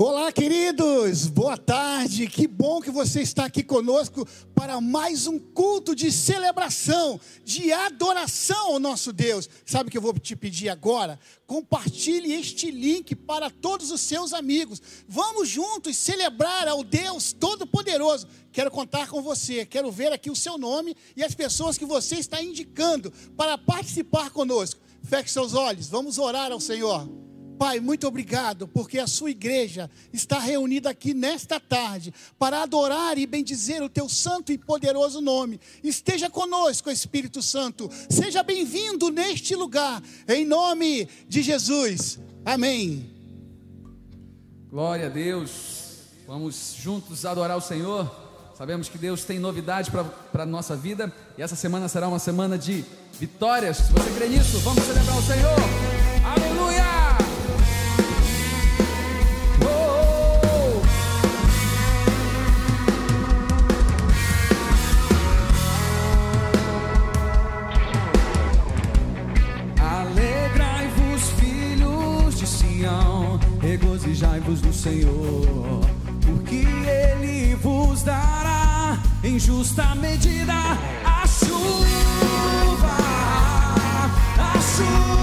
Olá, queridos, boa tarde. Que bom que você está aqui conosco para mais um culto de celebração, de adoração ao nosso Deus. Sabe o que eu vou te pedir agora? Compartilhe este link para todos os seus amigos. Vamos juntos celebrar ao Deus Todo-Poderoso. Quero contar com você, quero ver aqui o seu nome e as pessoas que você está indicando para participar conosco. Feche seus olhos, vamos orar ao Senhor. Pai, muito obrigado, porque a sua igreja está reunida aqui nesta tarde para adorar e bendizer o teu santo e poderoso nome. Esteja conosco, Espírito Santo. Seja bem-vindo neste lugar, em nome de Jesus. Amém. Glória a Deus. Vamos juntos adorar o Senhor. Sabemos que Deus tem novidade para a nossa vida e essa semana será uma semana de vitórias. Se você crê nisso, vamos celebrar o Senhor. Aleluia! Regozijai-vos no Senhor, porque Ele vos dará em justa medida a chuva, a chuva,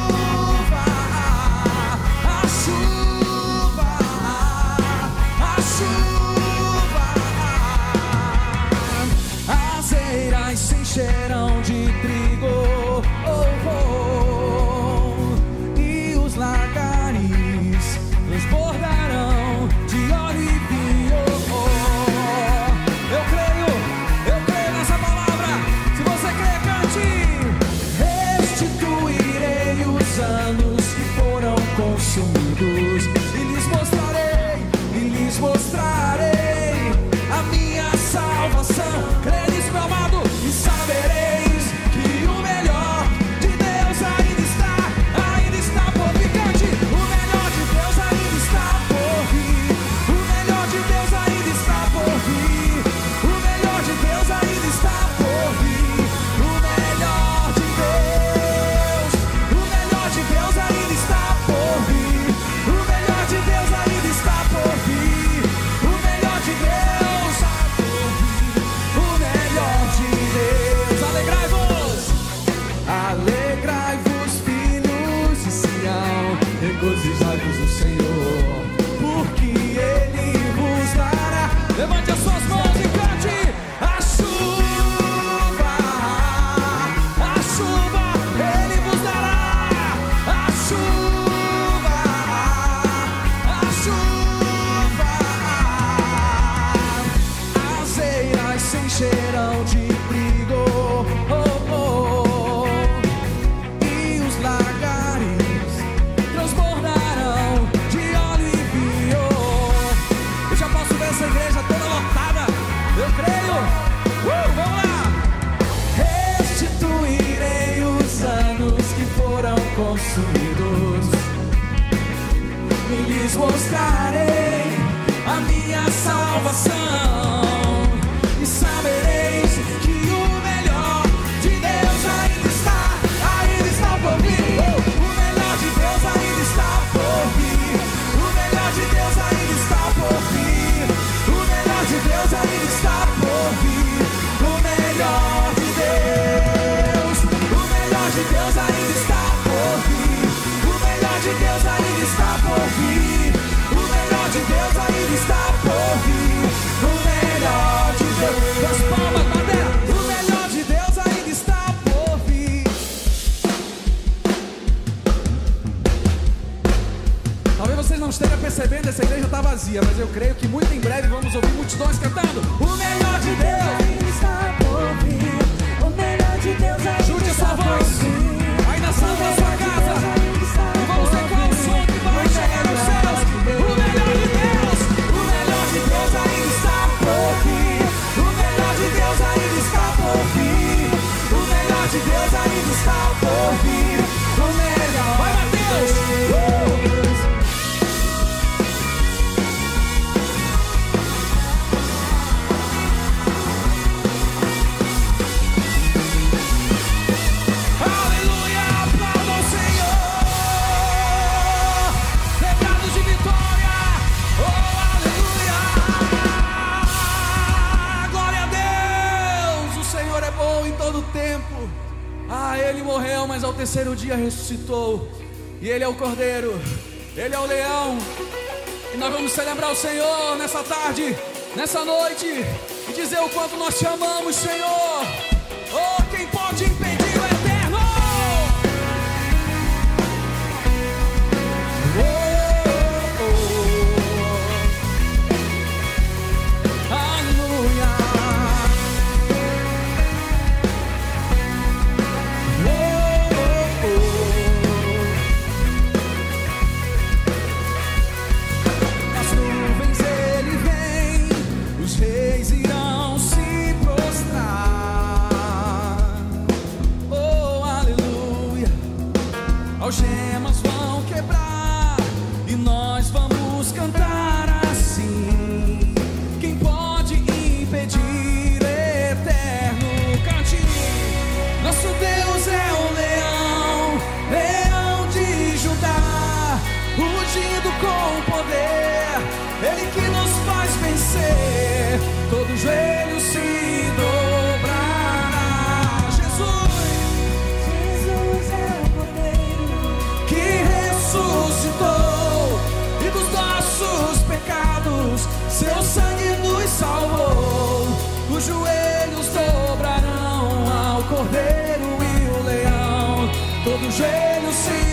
dia ressuscitou. E Ele é o Cordeiro, Ele é o Leão. E nós vamos celebrar o Senhor nessa tarde, nessa noite, e dizer o quanto nós te amamos, Senhor. Oh, quem pode impedir? todo joelho se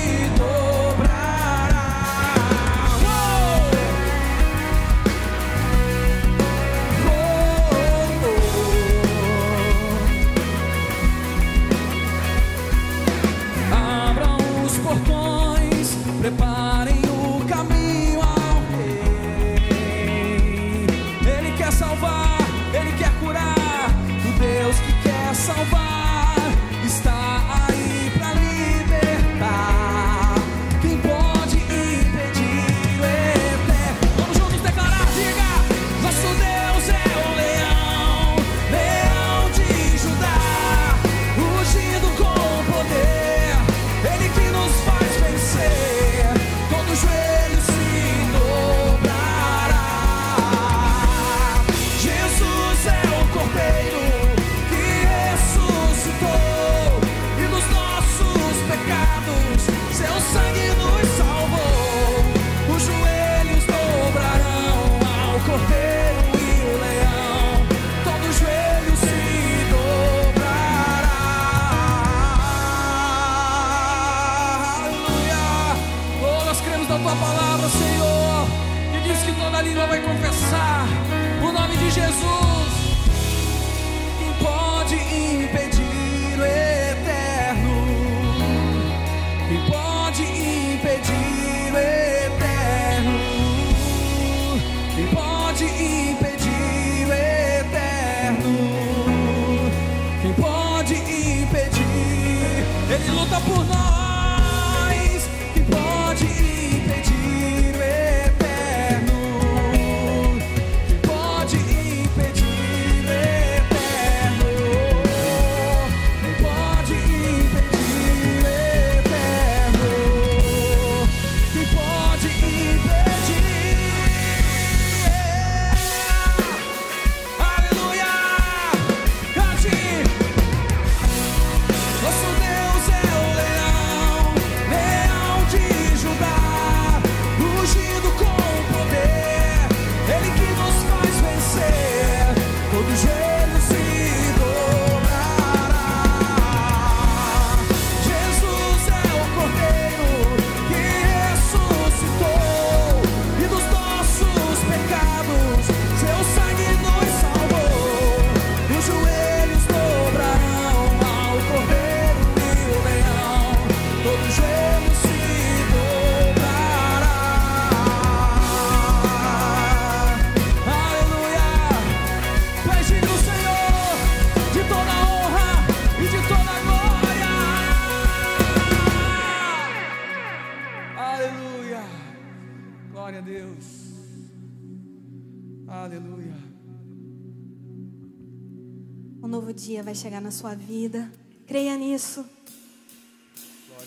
dia vai chegar na sua vida. Creia nisso.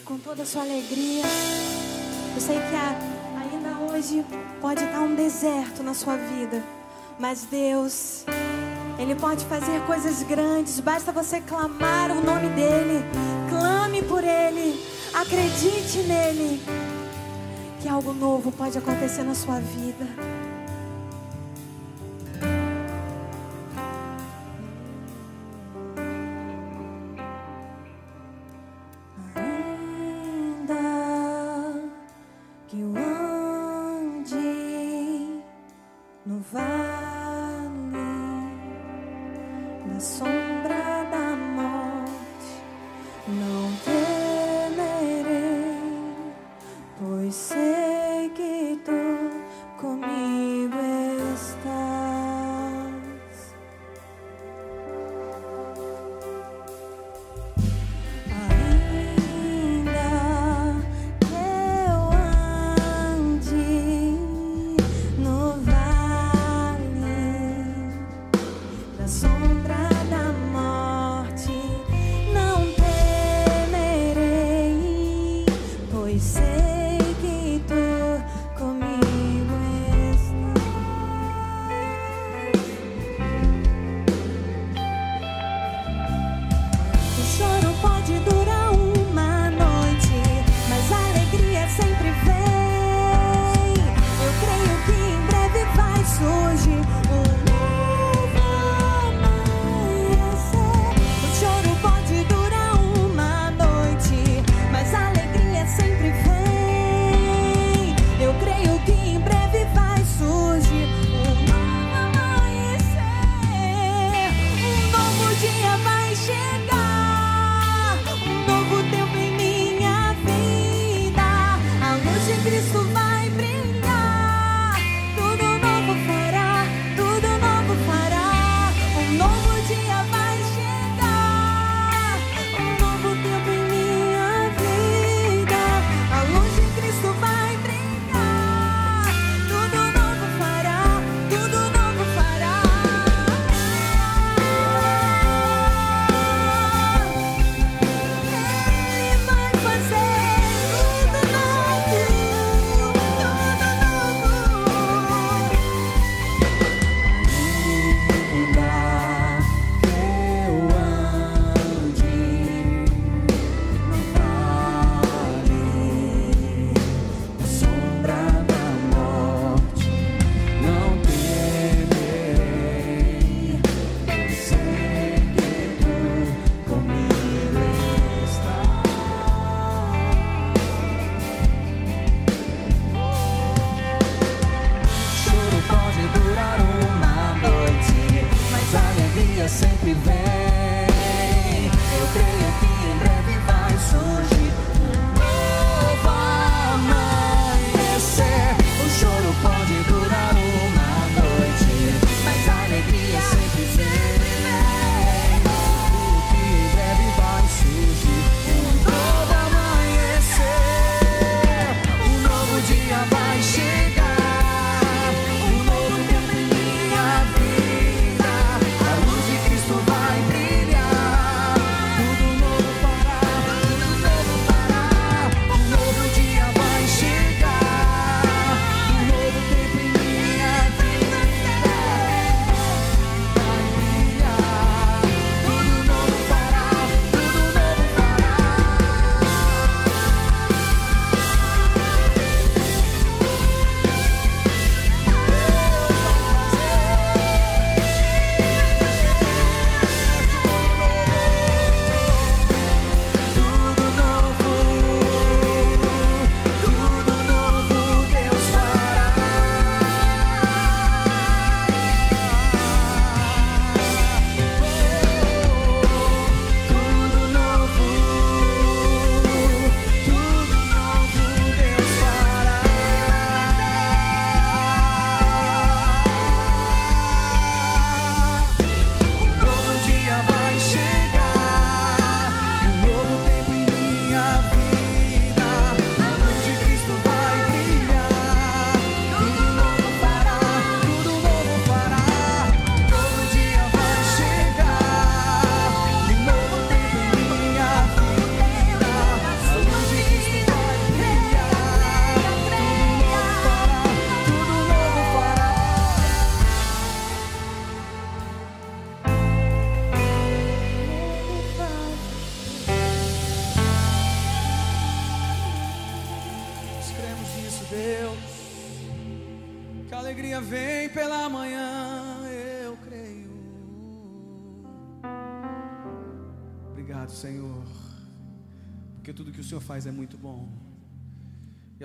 Com toda a sua alegria. Eu sei que há, ainda hoje pode estar um deserto na sua vida. Mas Deus, Ele pode fazer coisas grandes. Basta você clamar o nome dEle. Clame por Ele. Acredite nele. Que algo novo pode acontecer na sua vida.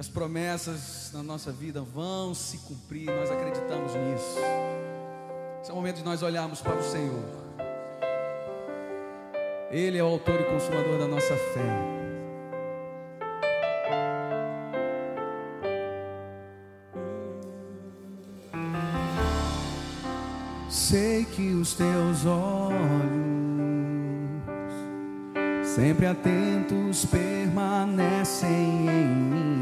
As promessas na nossa vida vão se cumprir, nós acreditamos nisso. Esse é o momento de nós olharmos para o Senhor. Ele é o autor e consumador da nossa fé. Sei que os teus olhos, sempre atentos, permanecem em mim,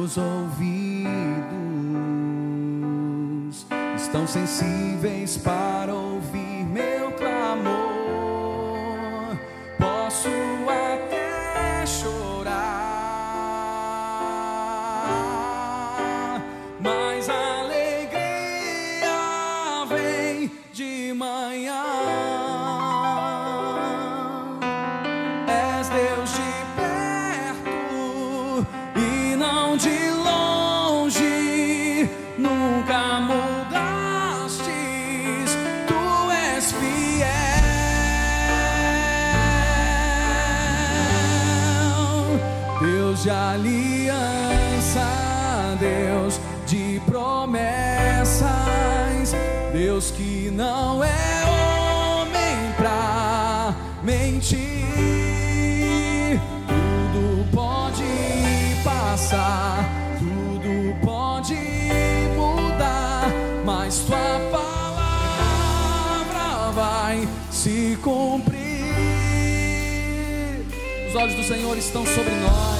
os teus ouvidos. Estão sensíveis para ouvir de aliança, Deus de promessas, Deus que não é homem pra mentir. Tudo pode passar, tudo pode mudar, mas tua palavra vai se cumprir. Os olhos do Senhor estão sobre nós.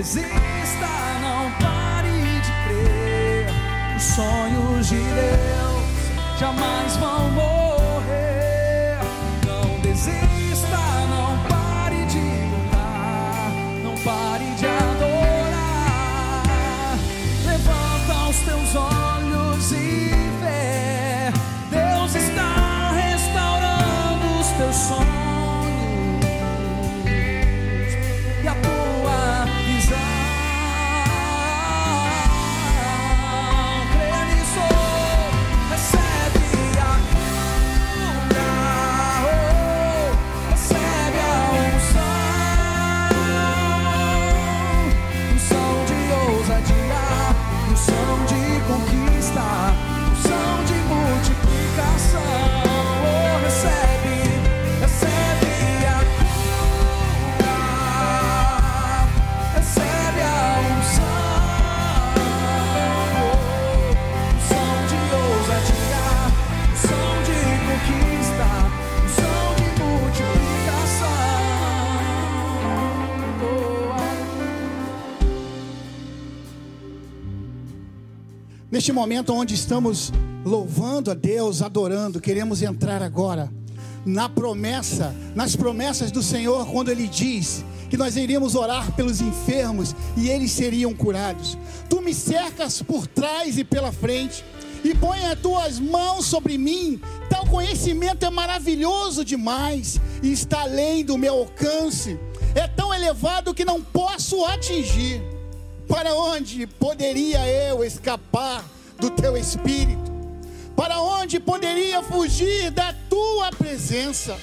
Desista, não pare de crer. Os sonhos de Deus jamais vão morrer. Neste momento onde estamos louvando a Deus, adorando, queremos entrar agora na promessa, nas promessas do Senhor, quando Ele diz que nós iríamos orar pelos enfermos e eles seriam curados. Tu me cercas por trás e pela frente e põe as tuas mãos sobre mim. Tal conhecimento é maravilhoso demais e está além do meu alcance. É tão elevado que não posso atingir. Para onde poderia eu escapar do teu espírito? Para onde poderia fugir da tua presença?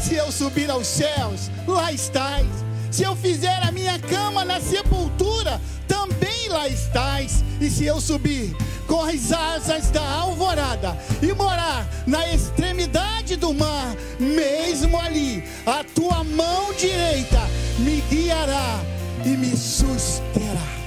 Se eu subir aos céus, lá estás. Se eu fizer a minha cama na sepultura, também lá estás. E se eu subir com as asas da alvorada e morar na extremidade do mar, mesmo ali, a tua mão direita me guiará e me susterá.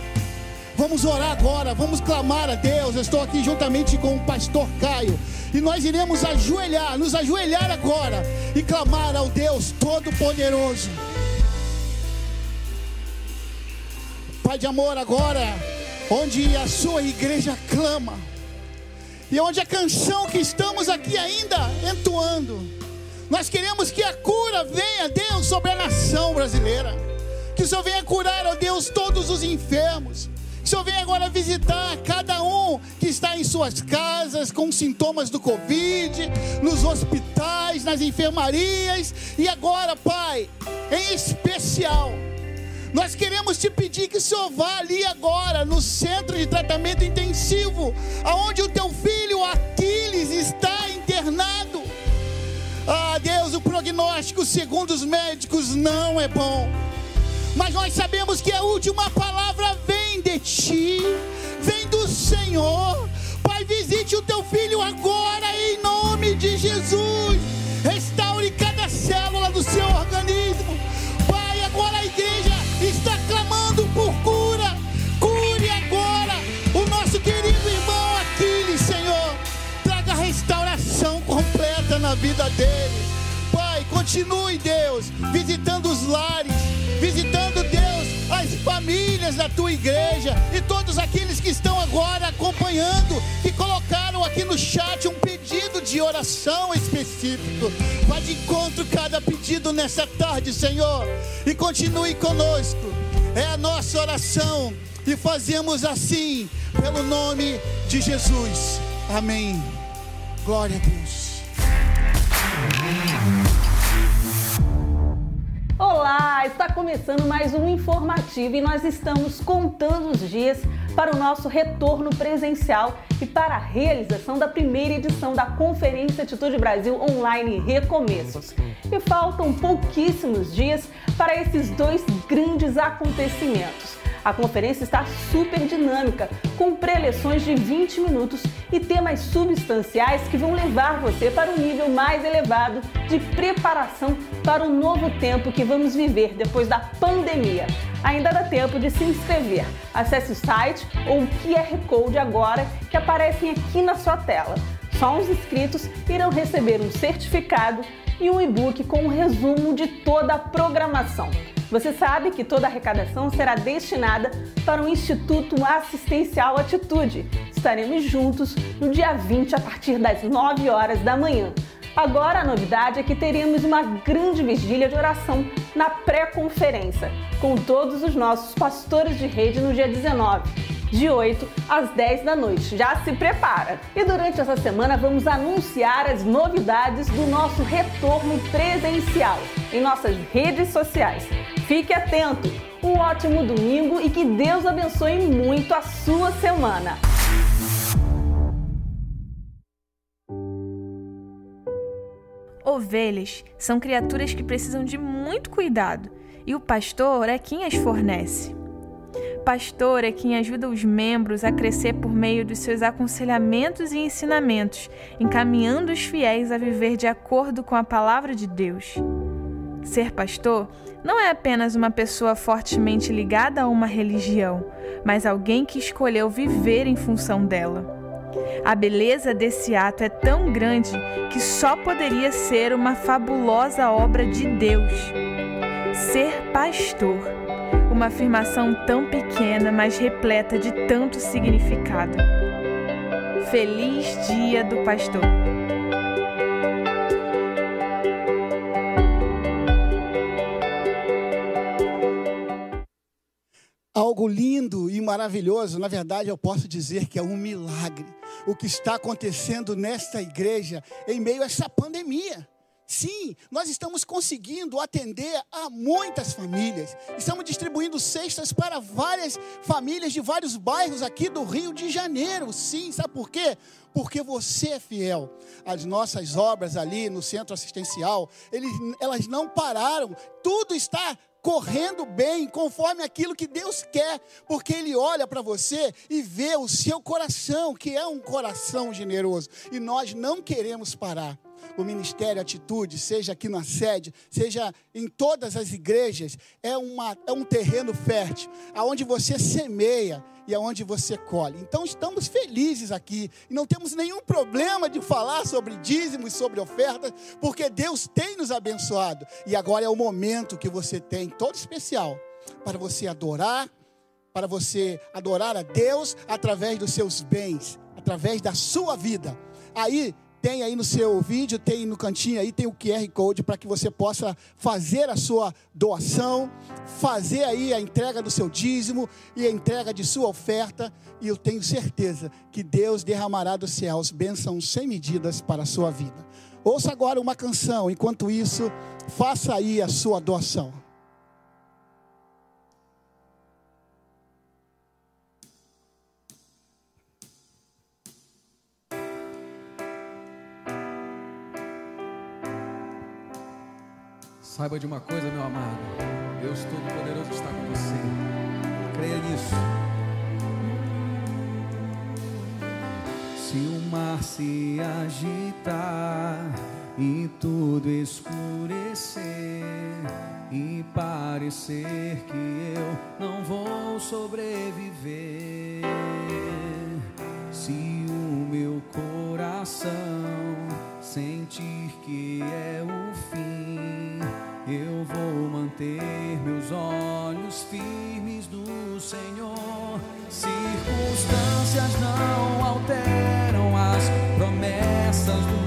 Vamos orar agora, vamos clamar a Deus. Eu estou aqui juntamente com o pastor Caio. E nós iremos ajoelhar, nos ajoelhar agora e clamar ao Deus Todo-Poderoso. Pai de amor, agora, onde a sua igreja clama, e onde a canção que estamos aqui ainda entoando, nós queremos que a cura venha, Deus, sobre a nação brasileira. Que o Senhor venha curar, ó Deus, todos os enfermos. Que o Senhor venha agora visitar cada um que está em suas casas com sintomas do Covid, nos hospitais, nas enfermarias. E agora, Pai, em especial, nós queremos te pedir que o Senhor vá ali agora, no centro de tratamento intensivo, aonde o teu filho Aquiles está internado. Ah, Deus, o prognóstico, segundo os médicos, não é bom. Mas nós sabemos que a última palavra vem de ti, vem do Senhor. Pai, visite o teu filho agora, em nome de Jesus. Restaure cada célula do seu organismo. Pai, agora a igreja está clamando por cura. Cure agora o nosso querido irmão Aquiles, Senhor. Traga restauração completa na vida dele. Pai, continue, Deus, visitando os lares, visitando, as famílias da tua igreja e todos aqueles que estão agora acompanhando, que colocaram aqui no chat um pedido de oração específico. Vá de encontro cada pedido nessa tarde, Senhor. E continue conosco. É a nossa oração. E fazemos assim, pelo nome de Jesus. Amém. Glória a Deus. Olá, está começando mais um informativo e nós estamos contando os dias para o nosso retorno presencial e para a realização da primeira edição da Conferência Atitude Brasil Online Recomeços. E faltam pouquíssimos dias para esses dois grandes acontecimentos. A conferência está super dinâmica, com preleções de 20 minutos e temas substanciais que vão levar você para um nível mais elevado de preparação para o novo tempo que vamos viver depois da pandemia. Ainda dá tempo de se inscrever. Acesse o site ou o QR Code agora que aparecem aqui na sua tela. Só os inscritos irão receber um certificado e um e-book com um resumo de toda a programação. Você sabe que toda a arrecadação será destinada para o Instituto Assistencial Atitude. Estaremos juntos no dia 20 a partir das 9 horas da manhã. Agora a novidade é que teremos uma grande vigília de oração na pré-conferência, com todos os nossos pastores de rede no dia 19 de 8 às 10 da noite. Já se prepara! E durante essa semana vamos anunciar as novidades do nosso retorno presencial em nossas redes sociais. Fique atento! Um ótimo domingo e que Deus abençoe muito a sua semana! Ovelhas são criaturas que precisam de muito cuidado e o pastor é quem as fornece. Pastor é quem ajuda os membros a crescer por meio dos seus aconselhamentos e ensinamentos, encaminhando os fiéis a viver de acordo com a palavra de Deus. Ser pastor não é apenas uma pessoa fortemente ligada a uma religião, mas alguém que escolheu viver em função dela. A beleza desse ato é tão grande que só poderia ser uma fabulosa obra de Deus. Ser pastor, uma afirmação tão pequena, mas repleta de tanto significado. Feliz Dia do Pastor! Algo lindo e maravilhoso. Na verdade, eu posso dizer que é um milagre o que está acontecendo nesta igreja em meio a essa pandemia. Sim, nós estamos conseguindo atender a muitas famílias. Estamos distribuindo cestas para várias famílias de vários bairros aqui do Rio de Janeiro. Sim, sabe por quê? Porque você é fiel. As nossas obras ali no centro assistencial, eles, elas não pararam. Tudo está correndo bem, conforme aquilo que Deus quer, porque Ele olha para você e vê o seu coração, que é um coração generoso, e nós não queremos parar. O ministério Atitude, seja aqui na sede, seja em todas as igrejas, é, uma, é um terreno fértil, aonde você semeia e aonde você colhe. Então estamos felizes aqui e não temos nenhum problema de falar sobre dízimos, sobre ofertas, porque Deus tem nos abençoado. E agora é o momento que você tem, todo especial, para você adorar, para você adorar a Deus através dos seus bens, através da sua vida. Aí tem aí no seu vídeo, tem no cantinho aí, tem o QR Code para que você possa fazer a sua doação, fazer aí a entrega do seu dízimo e a entrega de sua oferta. E eu tenho certeza que Deus derramará dos céus bênçãos sem medidas para a sua vida. Ouça agora uma canção, enquanto isso, faça aí a sua doação. Saiba de uma coisa, meu amado. Deus Todo-Poderoso está com você. Creia nisso. Se o mar se agitar e tudo escurecer e parecer que eu não vou sobreviver, se o meu coração sentir que é o eu vou manter meus olhos firmes no Senhor. Circunstâncias não alteram as promessas do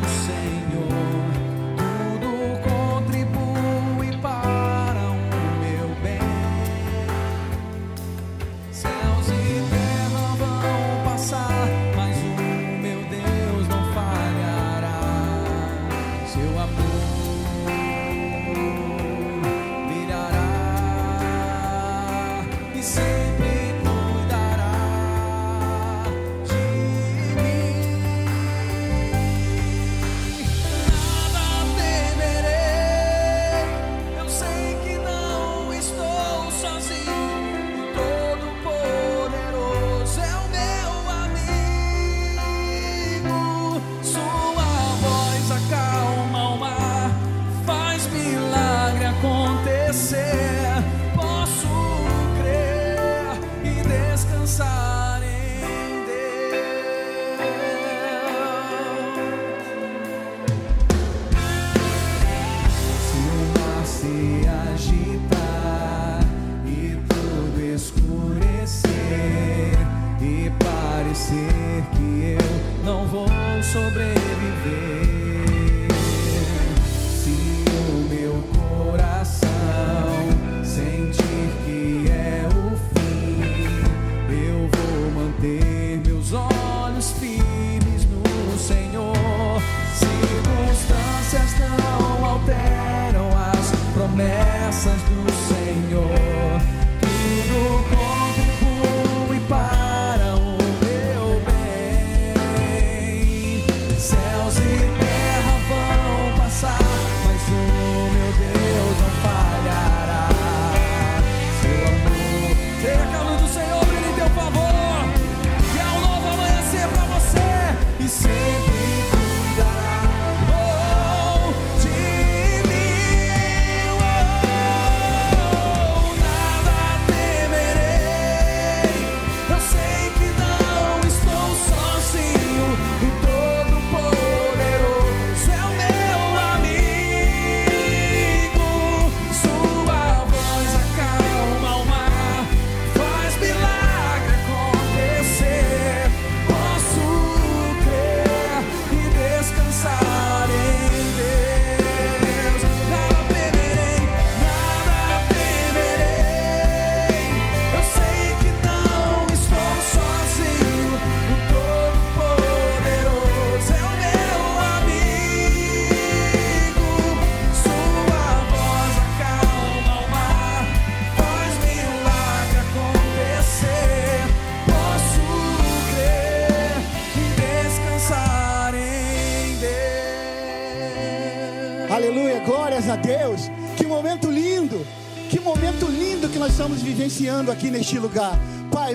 vivenciando aqui neste lugar.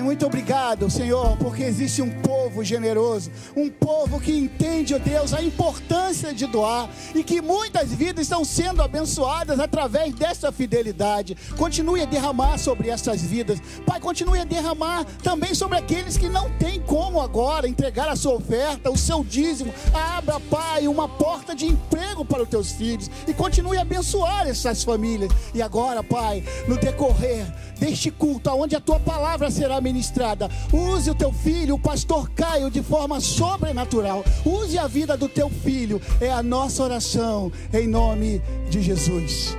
Muito obrigado, Senhor, porque existe um povo generoso, um povo que entende, ó Deus, a importância de doar e que muitas vidas estão sendo abençoadas através dessa fidelidade. Continue a derramar sobre essas vidas, Pai, continue a derramar também sobre aqueles que não têm como agora entregar a sua oferta, o seu dízimo. Abra, Pai, uma porta de emprego para os teus filhos e continue a abençoar essas famílias. E agora, Pai, no decorrer deste culto, onde a tua palavra será ministrada, use o teu filho, o pastor Caio, de forma sobrenatural. Use a vida do teu filho, é a nossa oração, em nome de Jesus.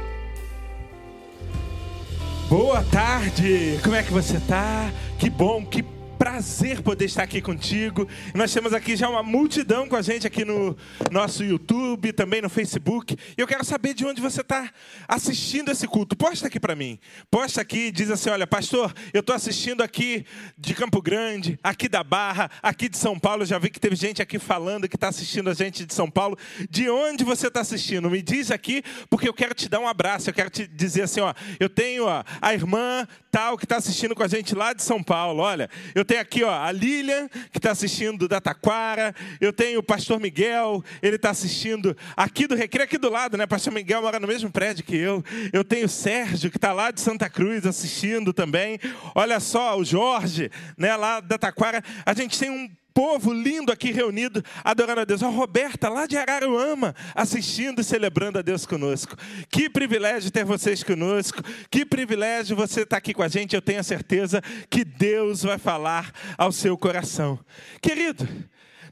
Boa tarde! Como é que você tá? Que bom, que prazer poder estar aqui contigo. Nós temos aqui já uma multidão com a gente aqui no nosso YouTube, também no Facebook. E eu quero saber de onde você está assistindo esse culto. Posta aqui para mim. Posta aqui, diz assim: olha, pastor, eu estou assistindo aqui de Campo Grande, aqui da Barra, aqui de São Paulo. Já vi que teve gente aqui falando que está assistindo a gente de São Paulo. De onde você está assistindo? Me diz aqui, porque eu quero te dar um abraço. Eu quero te dizer assim: ó, eu tenho ó, a irmã tal que está assistindo com a gente lá de São Paulo. Olha, eu tenho aqui ó, a Lilian, que está assistindo da Taquara. Eu tenho o pastor Miguel, ele está assistindo aqui do Recreio, aqui do lado, né? Pastor Miguel mora no mesmo prédio que eu. Eu tenho o Sérgio, que está lá de Santa Cruz assistindo também. Olha só, o Jorge, né, lá da Taquara. A gente tem um povo lindo aqui reunido, adorando a Deus. A Roberta, lá de Araruama, assistindo e celebrando a Deus conosco. Que privilégio ter vocês conosco. Que privilégio você estar aqui com a gente. Eu tenho a certeza que Deus vai falar ao seu coração. Querido,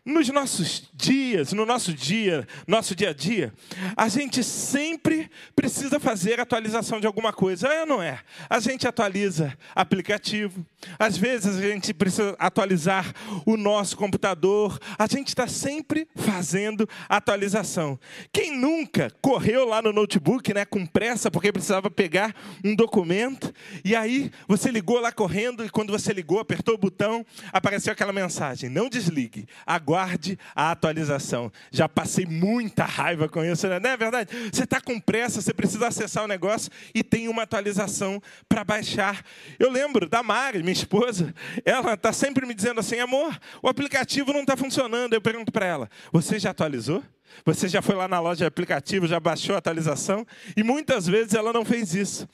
nos nossos dias, no nosso dia, nosso dia a dia, a gente sempre precisa fazer atualização de alguma coisa, é ou não é? A gente atualiza aplicativo, às vezes a gente precisa atualizar o nosso computador, a gente está sempre fazendo atualização. Quem nunca correu lá no notebook, né, com pressa, porque precisava pegar um documento, e aí você ligou lá correndo, e quando você ligou, apertou o botão, apareceu aquela mensagem: não desligue, aguarde a atualização. Já passei muita raiva com isso, né? não é verdade? Você está com pressa, você precisa acessar o negócio e tem uma atualização para baixar. Eu lembro da Mari, minha esposa, ela está sempre me dizendo assim: amor, o aplicativo não está funcionando. Eu pergunto para ela: você já atualizou? Você já foi lá na loja de aplicativo, já baixou a atualização? E muitas vezes ela não fez isso.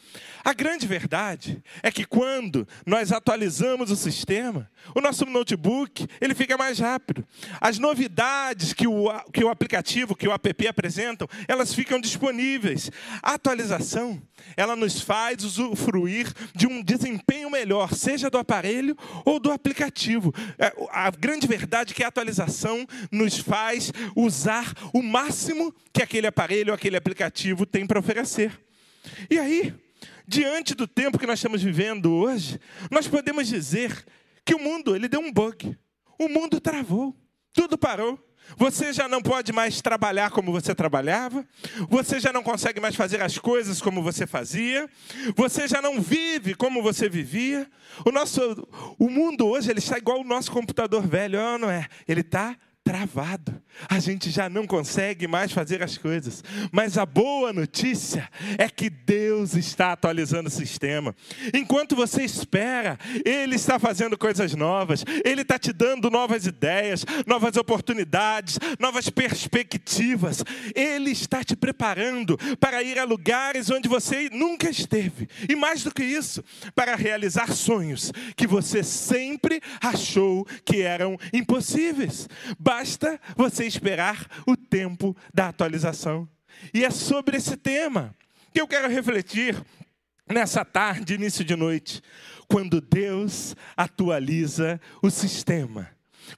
A grande verdade é que quando nós atualizamos o sistema, o nosso notebook ele fica mais rápido. As novidades que o, que o aplicativo, que o app apresentam, elas ficam disponíveis. A atualização, ela nos faz usufruir de um desempenho melhor, seja do aparelho ou do aplicativo. É, a grande verdade é que a atualização nos faz usar o máximo que aquele aparelho ou aquele aplicativo tem para oferecer. E aí, diante do tempo que nós estamos vivendo hoje, nós podemos dizer que o mundo ele deu um bug. O mundo travou, tudo parou. Você já não pode mais trabalhar como você trabalhava, você já não consegue mais fazer as coisas como você fazia, você já não vive como você vivia. O nosso o mundo hoje ele está igual o nosso computador velho, não é? Ele está travado. A gente já não consegue mais fazer as coisas. Mas a boa notícia é que Deus está atualizando o sistema. Enquanto você espera, Ele está fazendo coisas novas. Ele está te dando novas ideias, novas oportunidades, novas perspectivas. Ele está te preparando para ir a lugares onde você nunca esteve. E mais do que isso, para realizar sonhos que você sempre achou que eram impossíveis. Basta você esperar o tempo da atualização. E é sobre esse tema que eu quero refletir nessa tarde, início de noite, quando Deus atualiza o sistema.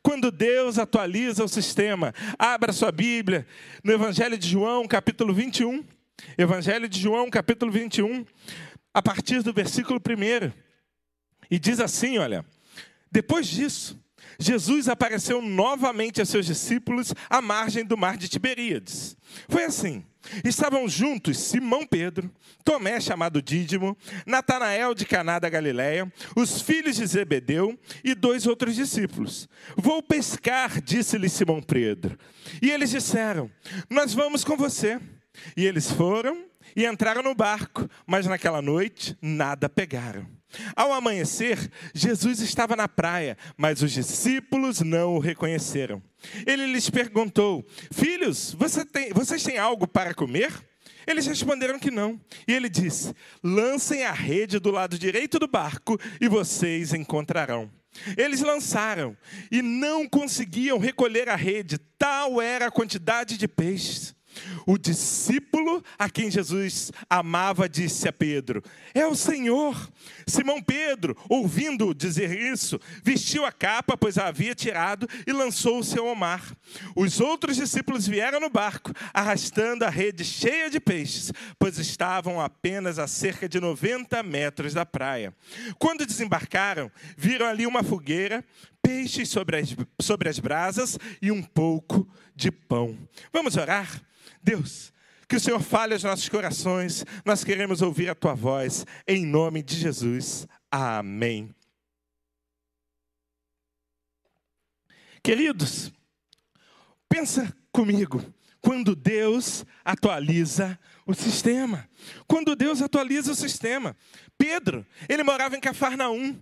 Quando Deus atualiza o sistema, abra sua Bíblia no Evangelho de João, capítulo 21. Evangelho de João, capítulo 21, a partir do versículo 1. E diz assim: olha, depois disso, Jesus apareceu novamente a seus discípulos à margem do mar de Tiberíades. Foi assim. Estavam juntos Simão Pedro, Tomé chamado Dídimo, Natanael de Caná da Galiléia, os filhos de Zebedeu e dois outros discípulos. Vou pescar, disse-lhe Simão Pedro. E eles disseram: Nós vamos com você. E eles foram e entraram no barco, mas naquela noite nada pegaram. Ao amanhecer, Jesus estava na praia, mas os discípulos não o reconheceram. Ele lhes perguntou: Filhos, você tem, vocês têm algo para comer? Eles responderam que não. E ele disse: Lancem a rede do lado direito do barco e vocês encontrarão. Eles lançaram e não conseguiam recolher a rede, tal era a quantidade de peixes. O discípulo a quem Jesus amava disse a Pedro: É o Senhor. Simão Pedro, ouvindo dizer isso, vestiu a capa, pois a havia tirado, e lançou-se ao mar. Os outros discípulos vieram no barco, arrastando a rede cheia de peixes, pois estavam apenas a cerca de 90 metros da praia. Quando desembarcaram, viram ali uma fogueira, peixes sobre as, sobre as brasas e um pouco de pão. Vamos orar? Deus, que o Senhor fale aos nossos corações, nós queremos ouvir a tua voz, em nome de Jesus. Amém. Queridos, pensa comigo, quando Deus atualiza o sistema. Quando Deus atualiza o sistema. Pedro, ele morava em Cafarnaum.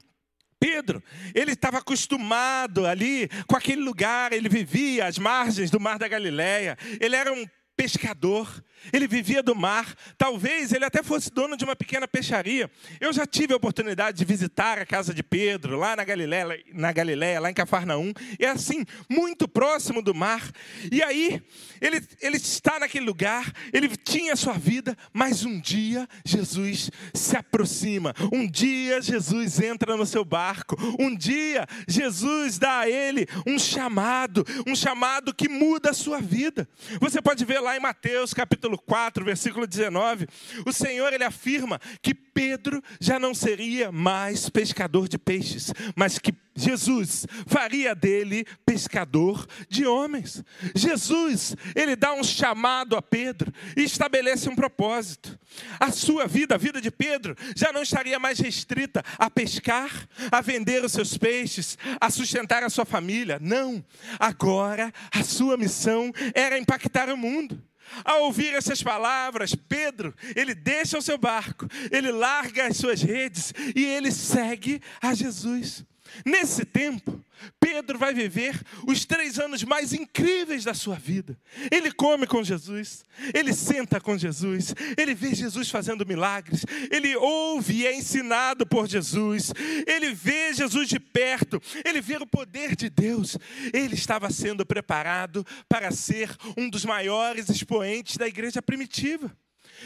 Pedro, ele estava acostumado ali com aquele lugar, ele vivia às margens do Mar da Galileia. Ele era um pescador, ele vivia do mar. Talvez ele até fosse dono de uma pequena peixaria. Eu já tive a oportunidade de visitar a casa de Pedro, lá na Galiléia, na Galiléia lá em Cafarnaum. É assim, muito próximo do mar. E aí, ele, ele está naquele lugar, ele tinha a sua vida, mas um dia Jesus se aproxima. Um dia Jesus entra no seu barco. Um dia Jesus dá a ele um chamado, um chamado que muda a sua vida. Você pode ver lá em Mateus capítulo 4, versículo 19, o Senhor ele afirma que Pedro já não seria mais pescador de peixes, mas que Jesus faria dele pescador de homens. Jesus, ele dá um chamado a Pedro e estabelece um propósito. A sua vida, a vida de Pedro, já não estaria mais restrita a pescar, a vender os seus peixes, a sustentar a sua família. Não. Agora, a sua missão era impactar o mundo. Ao ouvir essas palavras, Pedro, ele deixa o seu barco, ele larga as suas redes e ele segue a Jesus. Nesse tempo, Pedro vai viver os três anos mais incríveis da sua vida. Ele come com Jesus, ele senta com Jesus, ele vê Jesus fazendo milagres, ele ouve e é ensinado por Jesus, ele vê Jesus de perto, ele vê o poder de Deus. Ele estava sendo preparado para ser um dos maiores expoentes da igreja primitiva.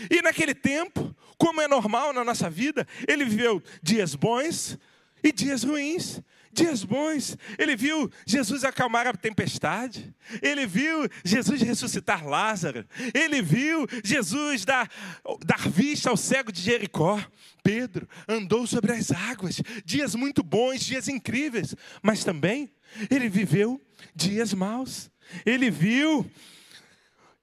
E naquele tempo, como é normal na nossa vida, ele viveu dias bons, e dias ruins, dias bons. Ele viu Jesus acalmar a tempestade, ele viu Jesus ressuscitar Lázaro, ele viu Jesus dar, dar vista ao cego de Jericó. Pedro andou sobre as águas, dias muito bons, dias incríveis, mas também ele viveu dias maus. Ele viu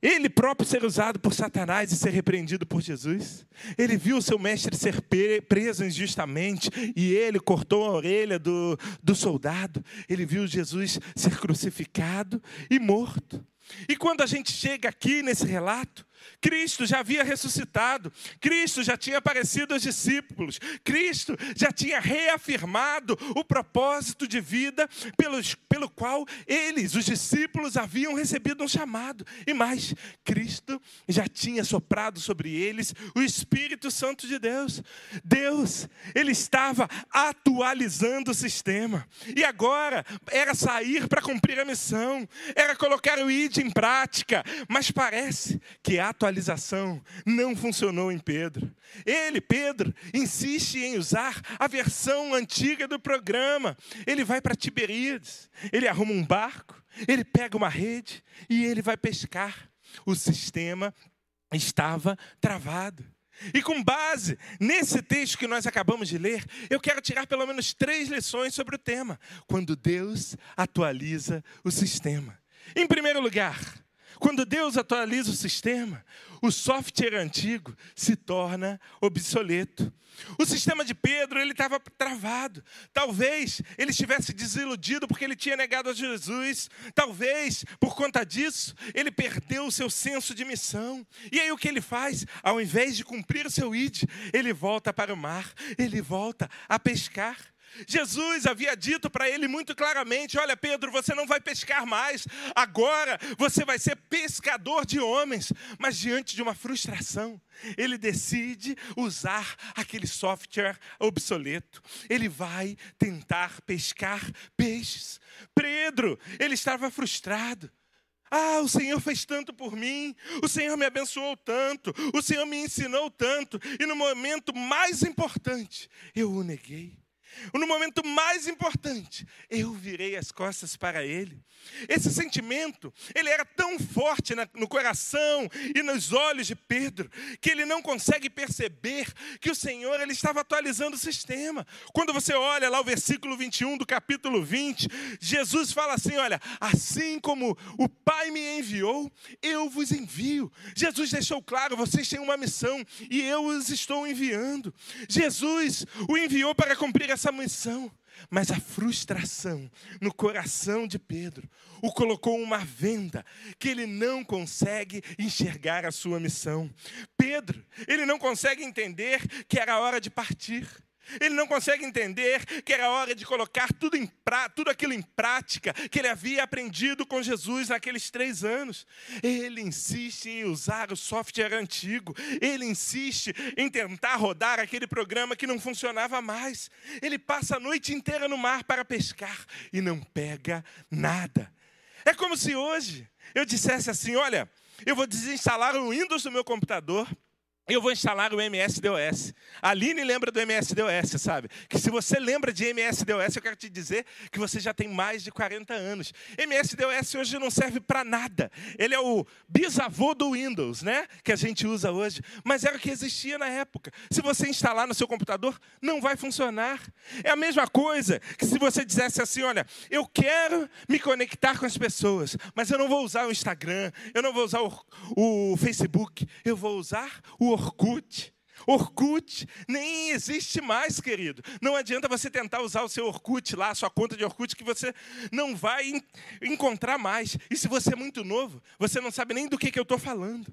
ele próprio ser usado por Satanás e ser repreendido por Jesus. Ele viu o seu mestre ser preso injustamente e ele cortou a orelha do, do soldado. Ele viu Jesus ser crucificado e morto. E quando a gente chega aqui nesse relato, Cristo já havia ressuscitado, Cristo já tinha aparecido aos discípulos, Cristo já tinha reafirmado o propósito de vida pelos, pelo qual eles, os discípulos, haviam recebido um chamado. E mais, Cristo já tinha soprado sobre eles o Espírito Santo de Deus. Deus, Ele estava atualizando o sistema, e agora era sair para cumprir a missão, era colocar o ID em prática, mas parece que a atualização não funcionou em Pedro. Ele, Pedro, insiste em usar a versão antiga do programa. Ele vai para Tiberíades, ele arruma um barco, ele pega uma rede e ele vai pescar. O sistema estava travado. E com base nesse texto que nós acabamos de ler, eu quero tirar pelo menos três lições sobre o tema: quando Deus atualiza o sistema. Em primeiro lugar, quando Deus atualiza o sistema, o software antigo se torna obsoleto. O sistema de Pedro, ele estava travado. Talvez ele estivesse desiludido porque ele tinha negado a Jesus. Talvez, por conta disso, ele perdeu o seu senso de missão. E aí o que ele faz? Ao invés de cumprir o seu id, ele volta para o mar, ele volta a pescar. Jesus havia dito para ele muito claramente: Olha, Pedro, você não vai pescar mais, agora você vai ser pescador de homens. Mas diante de uma frustração, ele decide usar aquele software obsoleto. Ele vai tentar pescar peixes. Pedro, ele estava frustrado. Ah, o Senhor fez tanto por mim, o Senhor me abençoou tanto, o Senhor me ensinou tanto, e no momento mais importante, eu o neguei. No momento mais importante, eu virei as costas para ele. Esse sentimento, ele era tão forte no coração e nos olhos de Pedro, que ele não consegue perceber que o Senhor ele estava atualizando o sistema. Quando você olha lá o versículo 21 do capítulo 20, Jesus fala assim: Olha, assim como o Pai me enviou, eu vos envio. Jesus deixou claro: vocês têm uma missão e eu os estou enviando. Jesus o enviou para cumprir essa missão. Mas a frustração no coração de Pedro o colocou uma venda que ele não consegue enxergar a sua missão. Pedro, ele não consegue entender que era hora de partir. Ele não consegue entender que era hora de colocar tudo, em pra, tudo aquilo em prática que ele havia aprendido com Jesus naqueles três anos. Ele insiste em usar o software antigo. Ele insiste em tentar rodar aquele programa que não funcionava mais. Ele passa a noite inteira no mar para pescar e não pega nada. É como se hoje eu dissesse assim: olha, eu vou desinstalar o Windows do meu computador eu vou instalar o MSDOS. A Aline lembra do MSDOS, sabe? Que se você lembra de MSDOS, eu quero te dizer que você já tem mais de 40 anos. MSDOS hoje não serve para nada. Ele é o bisavô do Windows, né? Que a gente usa hoje. Mas era o que existia na época. Se você instalar no seu computador, não vai funcionar. É a mesma coisa que se você dissesse assim: olha, eu quero me conectar com as pessoas, mas eu não vou usar o Instagram, eu não vou usar o, o Facebook, eu vou usar o Orkut. Orkut nem existe mais, querido. Não adianta você tentar usar o seu Orkut lá, a sua conta de Orkut, que você não vai encontrar mais. E se você é muito novo, você não sabe nem do que, que eu estou falando.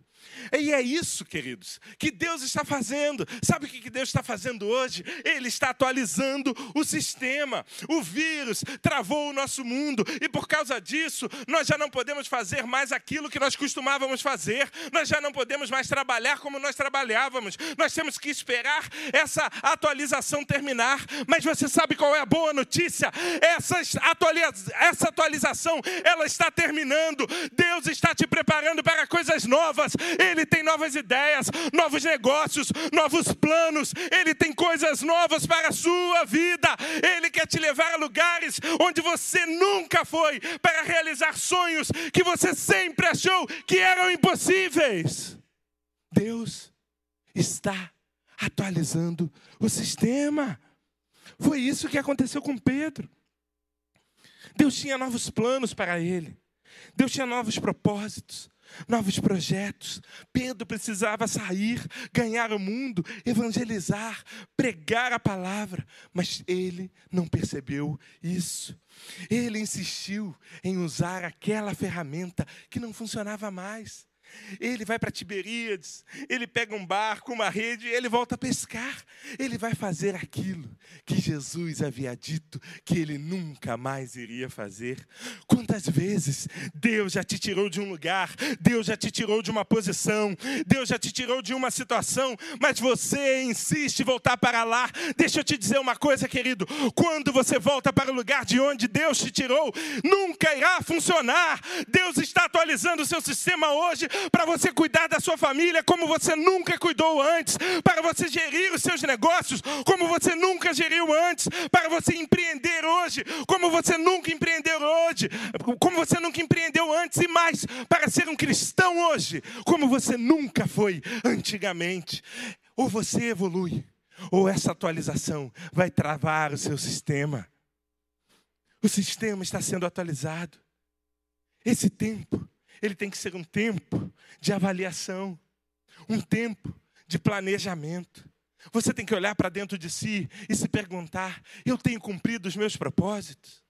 E é isso, queridos, que Deus está fazendo. Sabe o que, que Deus está fazendo hoje? Ele está atualizando o sistema. O vírus travou o nosso mundo. E por causa disso, nós já não podemos fazer mais aquilo que nós costumávamos fazer. Nós já não podemos mais trabalhar como nós trabalhávamos. Nós temos que esperar essa atualização terminar. Mas você sabe qual é a boa notícia? Essa, atualiza essa atualização, ela está terminando. Deus está te preparando para coisas novas. Ele tem novas ideias, novos negócios, novos planos. Ele tem coisas novas para a sua vida. Ele quer te levar a lugares onde você nunca foi, para realizar sonhos que você sempre achou que eram impossíveis. Deus está atualizando o sistema. Foi isso que aconteceu com Pedro. Deus tinha novos planos para ele. Deus tinha novos propósitos, novos projetos. Pedro precisava sair, ganhar o mundo, evangelizar, pregar a palavra, mas ele não percebeu isso. Ele insistiu em usar aquela ferramenta que não funcionava mais. Ele vai para Tiberíades, ele pega um barco, uma rede, ele volta a pescar. Ele vai fazer aquilo que Jesus havia dito que ele nunca mais iria fazer. Quantas vezes Deus já te tirou de um lugar, Deus já te tirou de uma posição, Deus já te tirou de uma situação, mas você insiste em voltar para lá. Deixa eu te dizer uma coisa, querido: quando você volta para o lugar de onde Deus te tirou, nunca irá funcionar. Deus está atualizando o seu sistema hoje para você cuidar da sua família como você nunca cuidou antes, para você gerir os seus negócios como você nunca geriu antes, para você empreender hoje como você nunca empreendeu hoje, como você nunca empreendeu antes e mais, para ser um cristão hoje como você nunca foi antigamente. Ou você evolui, ou essa atualização vai travar o seu sistema. O sistema está sendo atualizado. Esse tempo ele tem que ser um tempo de avaliação, um tempo de planejamento. Você tem que olhar para dentro de si e se perguntar: eu tenho cumprido os meus propósitos?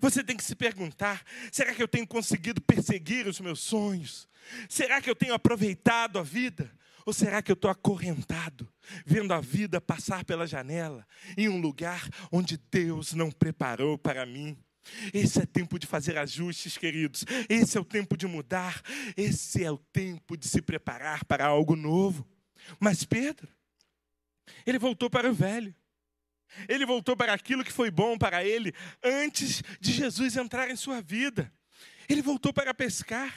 Você tem que se perguntar: será que eu tenho conseguido perseguir os meus sonhos? Será que eu tenho aproveitado a vida? Ou será que eu estou acorrentado, vendo a vida passar pela janela, em um lugar onde Deus não preparou para mim? Esse é tempo de fazer ajustes, queridos. Esse é o tempo de mudar. Esse é o tempo de se preparar para algo novo. Mas Pedro, ele voltou para o velho. Ele voltou para aquilo que foi bom para ele antes de Jesus entrar em sua vida. Ele voltou para pescar,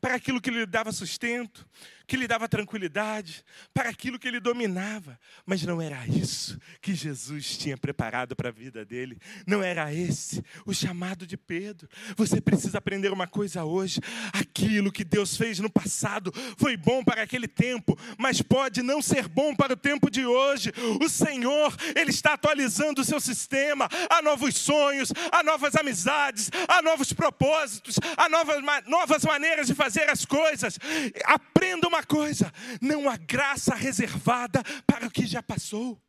para aquilo que lhe dava sustento, que lhe dava tranquilidade, para aquilo que ele dominava. Mas não era isso que Jesus tinha preparado para a vida dele. Não era esse o chamado de Pedro. Você precisa aprender uma coisa hoje: aquilo que Deus fez no passado foi bom para aquele tempo, mas pode não ser bom para o tempo de hoje. O Senhor, Ele está atualizando o seu sistema a novos sonhos, a novas amizades, a novos propósitos, a novas, novas maneiras de fazer as coisas. Aprenda uma coisa: não há graça reservada para o que já passou.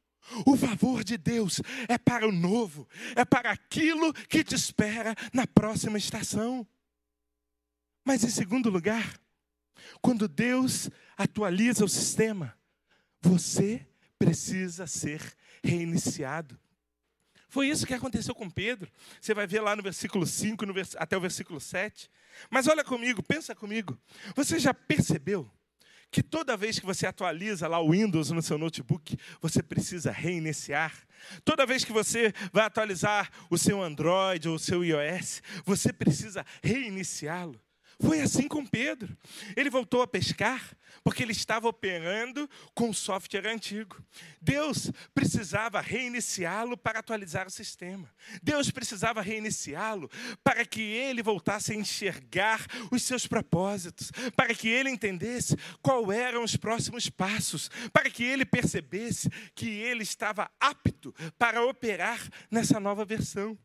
O favor de Deus é para o novo, é para aquilo que te espera na próxima estação. Mas, em segundo lugar, quando Deus atualiza o sistema, você precisa ser reiniciado. Foi isso que aconteceu com Pedro. Você vai ver lá no versículo 5 no vers... até o versículo 7. Mas olha comigo, pensa comigo. Você já percebeu que toda vez que você atualiza lá o Windows no seu notebook, você precisa reiniciar? Toda vez que você vai atualizar o seu Android ou o seu iOS, você precisa reiniciá-lo. Foi assim com Pedro. Ele voltou a pescar porque ele estava operando com o software antigo. Deus precisava reiniciá-lo para atualizar o sistema. Deus precisava reiniciá-lo para que ele voltasse a enxergar os seus propósitos, para que ele entendesse qual eram os próximos passos, para que ele percebesse que ele estava apto para operar nessa nova versão.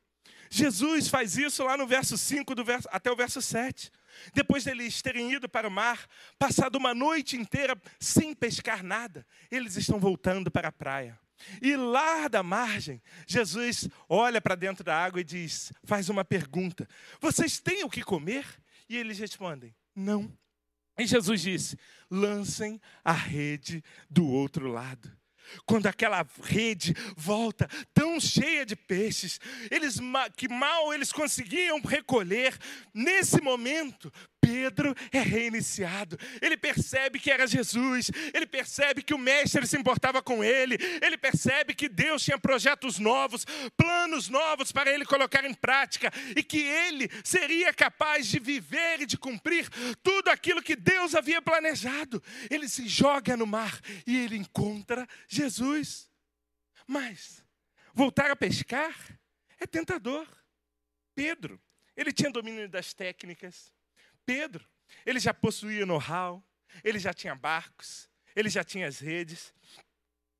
Jesus faz isso lá no verso 5 do verso, até o verso 7. Depois deles terem ido para o mar, passado uma noite inteira sem pescar nada, eles estão voltando para a praia. E lá da margem, Jesus olha para dentro da água e diz: faz uma pergunta: Vocês têm o que comer? E eles respondem: Não. E Jesus disse: Lancem a rede do outro lado quando aquela rede volta tão cheia de peixes, eles que mal eles conseguiam recolher, nesse momento Pedro é reiniciado. Ele percebe que era Jesus, ele percebe que o mestre se importava com ele, ele percebe que Deus tinha projetos novos, planos novos para ele colocar em prática e que ele seria capaz de viver e de cumprir tudo aquilo que Deus havia planejado. Ele se joga no mar e ele encontra Jesus. Mas voltar a pescar é tentador. Pedro, ele tinha domínio das técnicas, Pedro, ele já possuía know-how, ele já tinha barcos, ele já tinha as redes.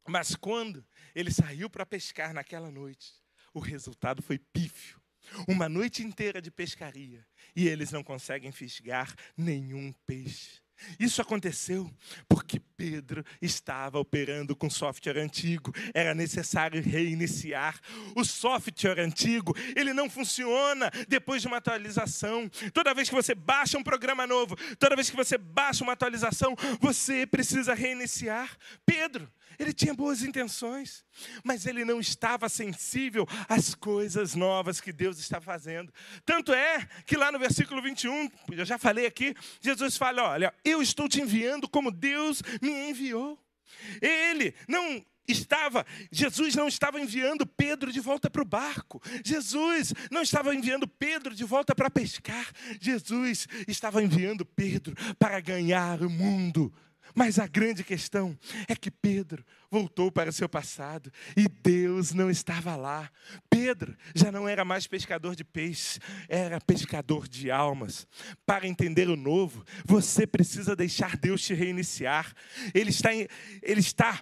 Mas quando ele saiu para pescar naquela noite, o resultado foi pífio. Uma noite inteira de pescaria e eles não conseguem fisgar nenhum peixe. Isso aconteceu porque Pedro estava operando com software antigo, era necessário reiniciar. O software antigo, ele não funciona depois de uma atualização. Toda vez que você baixa um programa novo, toda vez que você baixa uma atualização, você precisa reiniciar. Pedro, ele tinha boas intenções, mas ele não estava sensível às coisas novas que Deus está fazendo. Tanto é que lá no versículo 21, eu já falei aqui, Jesus fala: Olha, eu estou te enviando como Deus me enviou. Ele não estava, Jesus não estava enviando Pedro de volta para o barco. Jesus não estava enviando Pedro de volta para pescar. Jesus estava enviando Pedro para ganhar o mundo. Mas a grande questão é que Pedro voltou para o seu passado e Deus não estava lá. Pedro já não era mais pescador de peixes, era pescador de almas. Para entender o novo, você precisa deixar Deus te reiniciar. Ele está, ele está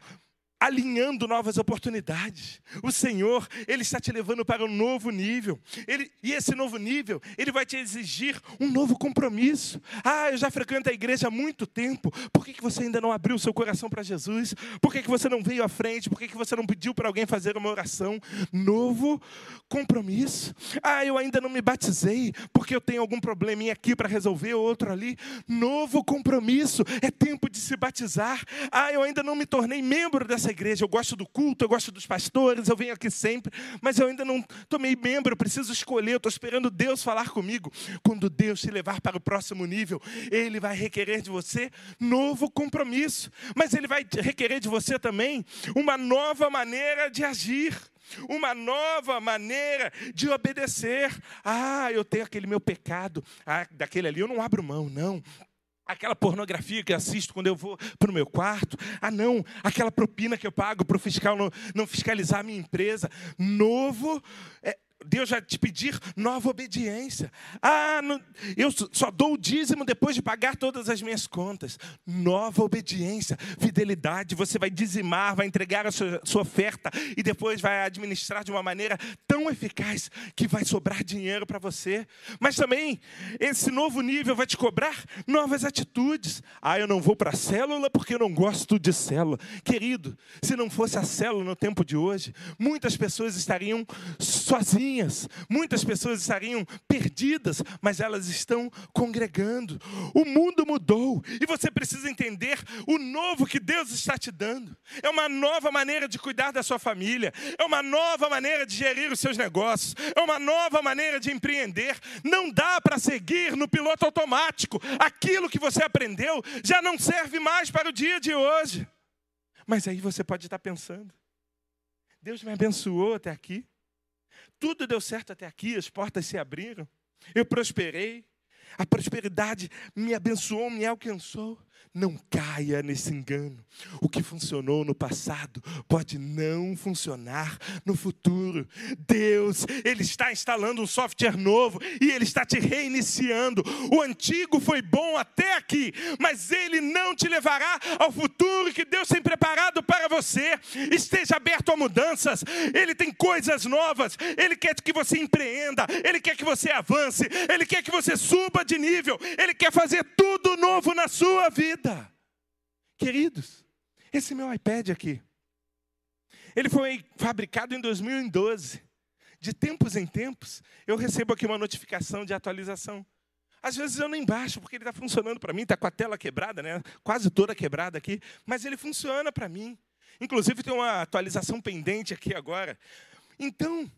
alinhando novas oportunidades. O Senhor, Ele está te levando para um novo nível. Ele, e esse novo nível, Ele vai te exigir um novo compromisso. Ah, eu já frequento a igreja há muito tempo. Por que, que você ainda não abriu seu coração para Jesus? Por que, que você não veio à frente? Por que, que você não pediu para alguém fazer uma oração? Novo compromisso. Ah, eu ainda não me batizei porque eu tenho algum probleminha aqui para resolver, outro ali. Novo compromisso. É tempo de se batizar. Ah, eu ainda não me tornei membro dessa igreja, eu gosto do culto, eu gosto dos pastores, eu venho aqui sempre, mas eu ainda não tomei membro, eu preciso escolher, eu estou esperando Deus falar comigo. Quando Deus te levar para o próximo nível, Ele vai requerer de você novo compromisso, mas Ele vai requerer de você também uma nova maneira de agir uma nova maneira de obedecer. Ah, eu tenho aquele meu pecado, ah, daquele ali eu não abro mão, não. Aquela pornografia que assisto quando eu vou para o meu quarto. Ah, não, aquela propina que eu pago para o fiscal não, não, fiscalizar a minha empresa. Novo, é, Deus vai te pedir nova obediência. Ah, não, eu só dou o dízimo depois de pagar todas as minhas contas. Nova obediência, fidelidade. Você vai dizimar, vai entregar a sua, sua oferta e depois vai administrar de uma maneira tão eficaz que vai sobrar dinheiro para você. Mas também, esse novo nível vai te cobrar novas atitudes. Ah, eu não vou para a célula porque eu não gosto de célula. Querido, se não fosse a célula no tempo de hoje, muitas pessoas estariam sozinhas, muitas pessoas estariam perdidas, mas elas estão congregando. O mundo mudou e você precisa entender o novo que Deus está te dando. É uma nova maneira de cuidar da sua família, é uma nova maneira de gerir os seus negócios, é uma nova maneira de empreender. Não dá para seguir no piloto automático. Aquilo que você aprendeu já não serve mais para o dia de hoje. Mas aí você pode estar pensando: Deus me abençoou até aqui, tudo deu certo até aqui, as portas se abriram, eu prosperei, a prosperidade me abençoou, me alcançou. Não caia nesse engano. O que funcionou no passado pode não funcionar no futuro. Deus, Ele está instalando um software novo e Ele está te reiniciando. O antigo foi bom até aqui, mas Ele não te levará ao futuro que Deus tem preparado para você. Esteja aberto a mudanças. Ele tem coisas novas. Ele quer que você empreenda. Ele quer que você avance. Ele quer que você suba de nível. Ele quer fazer tudo novo na sua vida. Queridos, esse meu iPad aqui, ele foi fabricado em 2012. De tempos em tempos, eu recebo aqui uma notificação de atualização. Às vezes eu nem baixo, porque ele está funcionando para mim, está com a tela quebrada, né? quase toda quebrada aqui, mas ele funciona para mim. Inclusive tem uma atualização pendente aqui agora. Então,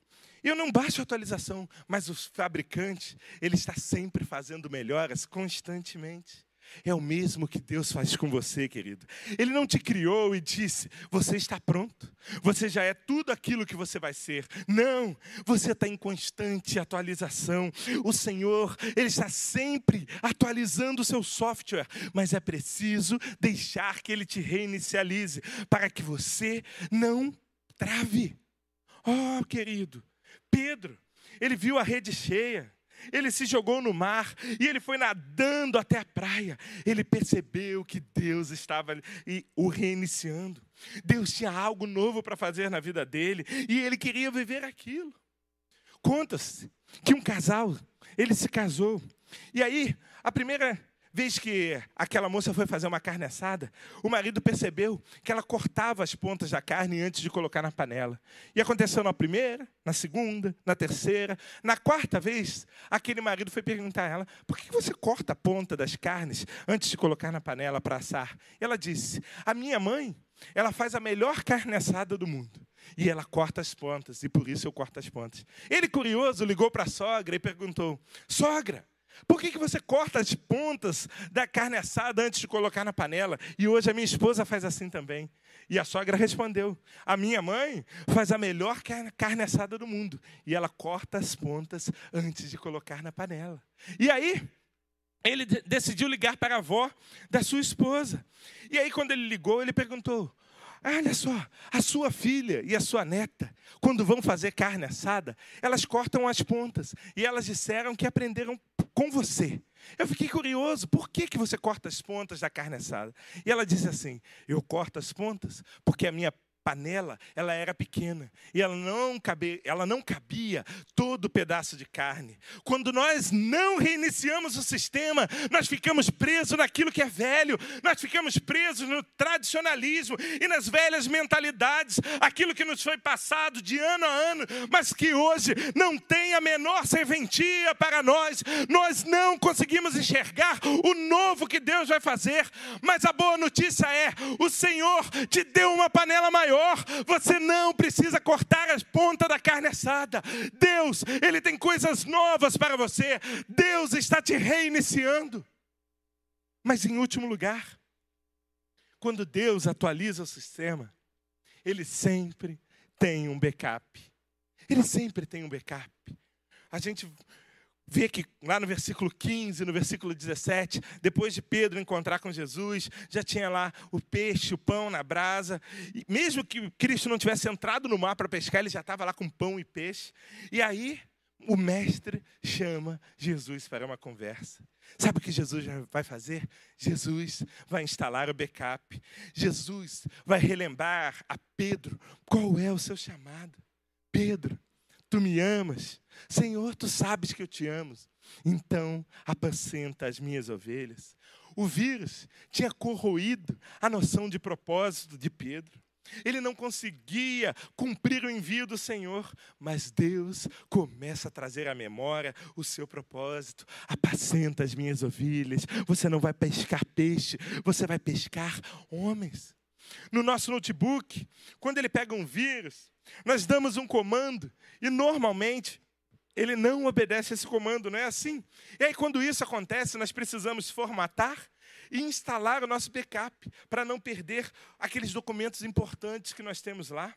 eu não baixo a atualização, mas o fabricante, ele está sempre fazendo melhoras constantemente. É o mesmo que Deus faz com você, querido. Ele não te criou e disse: você está pronto, você já é tudo aquilo que você vai ser. Não, você está em constante atualização. O Senhor, Ele está sempre atualizando o seu software, mas é preciso deixar que Ele te reinicialize para que você não trave. Oh, querido, Pedro, ele viu a rede cheia. Ele se jogou no mar e ele foi nadando até a praia. Ele percebeu que Deus estava ali, o reiniciando. Deus tinha algo novo para fazer na vida dele e ele queria viver aquilo. Conta-se que um casal, ele se casou. E aí, a primeira vez que aquela moça foi fazer uma carne assada, o marido percebeu que ela cortava as pontas da carne antes de colocar na panela. E aconteceu na primeira, na segunda, na terceira. Na quarta vez, aquele marido foi perguntar a ela: por que você corta a ponta das carnes antes de colocar na panela para assar? E ela disse: a minha mãe, ela faz a melhor carne assada do mundo. E ela corta as pontas, e por isso eu corto as pontas. Ele, curioso, ligou para a sogra e perguntou: Sogra, por que, que você corta as pontas da carne assada antes de colocar na panela? E hoje a minha esposa faz assim também. E a sogra respondeu: A minha mãe faz a melhor carne assada do mundo. E ela corta as pontas antes de colocar na panela. E aí, ele decidiu ligar para a avó da sua esposa. E aí, quando ele ligou, ele perguntou: Olha só, a sua filha e a sua neta, quando vão fazer carne assada, elas cortam as pontas. E elas disseram que aprenderam com você. Eu fiquei curioso, por que, que você corta as pontas da carne assada? E ela disse assim: Eu corto as pontas porque a minha panela, ela era pequena e ela não, cabe, ela não cabia todo o pedaço de carne. Quando nós não reiniciamos o sistema, nós ficamos presos naquilo que é velho, nós ficamos presos no tradicionalismo e nas velhas mentalidades, aquilo que nos foi passado de ano a ano, mas que hoje não tem a menor serventia para nós. Nós não conseguimos enxergar o novo que Deus vai fazer, mas a boa notícia é: o Senhor te deu uma panela maior Você não precisa cortar as pontas da carne assada. Deus, Ele tem coisas novas para você. Deus está te reiniciando. Mas em último lugar, quando Deus atualiza o sistema, Ele sempre tem um backup. Ele sempre tem um backup. A gente vê que lá no versículo 15, no versículo 17, depois de Pedro encontrar com Jesus, já tinha lá o peixe, o pão na brasa. E mesmo que Cristo não tivesse entrado no mar para pescar, ele já estava lá com pão e peixe. E aí o mestre chama Jesus para uma conversa. Sabe o que Jesus vai fazer? Jesus vai instalar o backup. Jesus vai relembrar a Pedro qual é o seu chamado. Pedro, tu me amas. Senhor, tu sabes que eu te amo. Então, apacenta as minhas ovelhas. O vírus tinha corroído a noção de propósito de Pedro. Ele não conseguia cumprir o envio do Senhor, mas Deus começa a trazer à memória o seu propósito. Apacenta as minhas ovelhas. Você não vai pescar peixe, você vai pescar homens. No nosso notebook, quando ele pega um vírus, nós damos um comando e normalmente ele não obedece esse comando, não é assim? E aí, quando isso acontece, nós precisamos formatar e instalar o nosso backup para não perder aqueles documentos importantes que nós temos lá.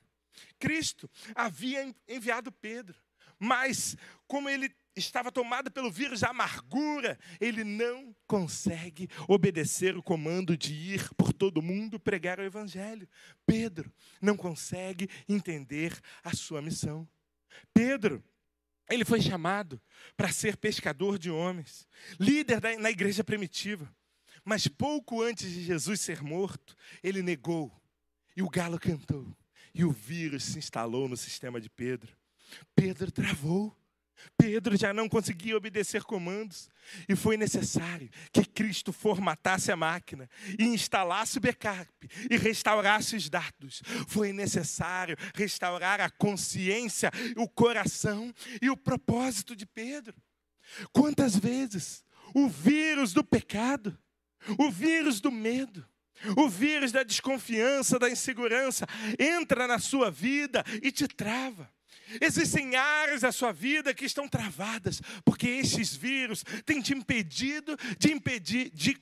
Cristo havia enviado Pedro, mas como ele estava tomado pelo vírus da amargura, ele não consegue obedecer o comando de ir por todo mundo pregar o evangelho. Pedro não consegue entender a sua missão. Pedro ele foi chamado para ser pescador de homens, líder da, na igreja primitiva. Mas pouco antes de Jesus ser morto, ele negou, e o galo cantou, e o vírus se instalou no sistema de Pedro. Pedro travou. Pedro já não conseguia obedecer comandos e foi necessário que Cristo formatasse a máquina e instalasse o backup e restaurasse os dados. Foi necessário restaurar a consciência, o coração e o propósito de Pedro. Quantas vezes o vírus do pecado, o vírus do medo, o vírus da desconfiança, da insegurança entra na sua vida e te trava. Existem áreas da sua vida que estão travadas, porque esses vírus têm te impedido de impedir, de,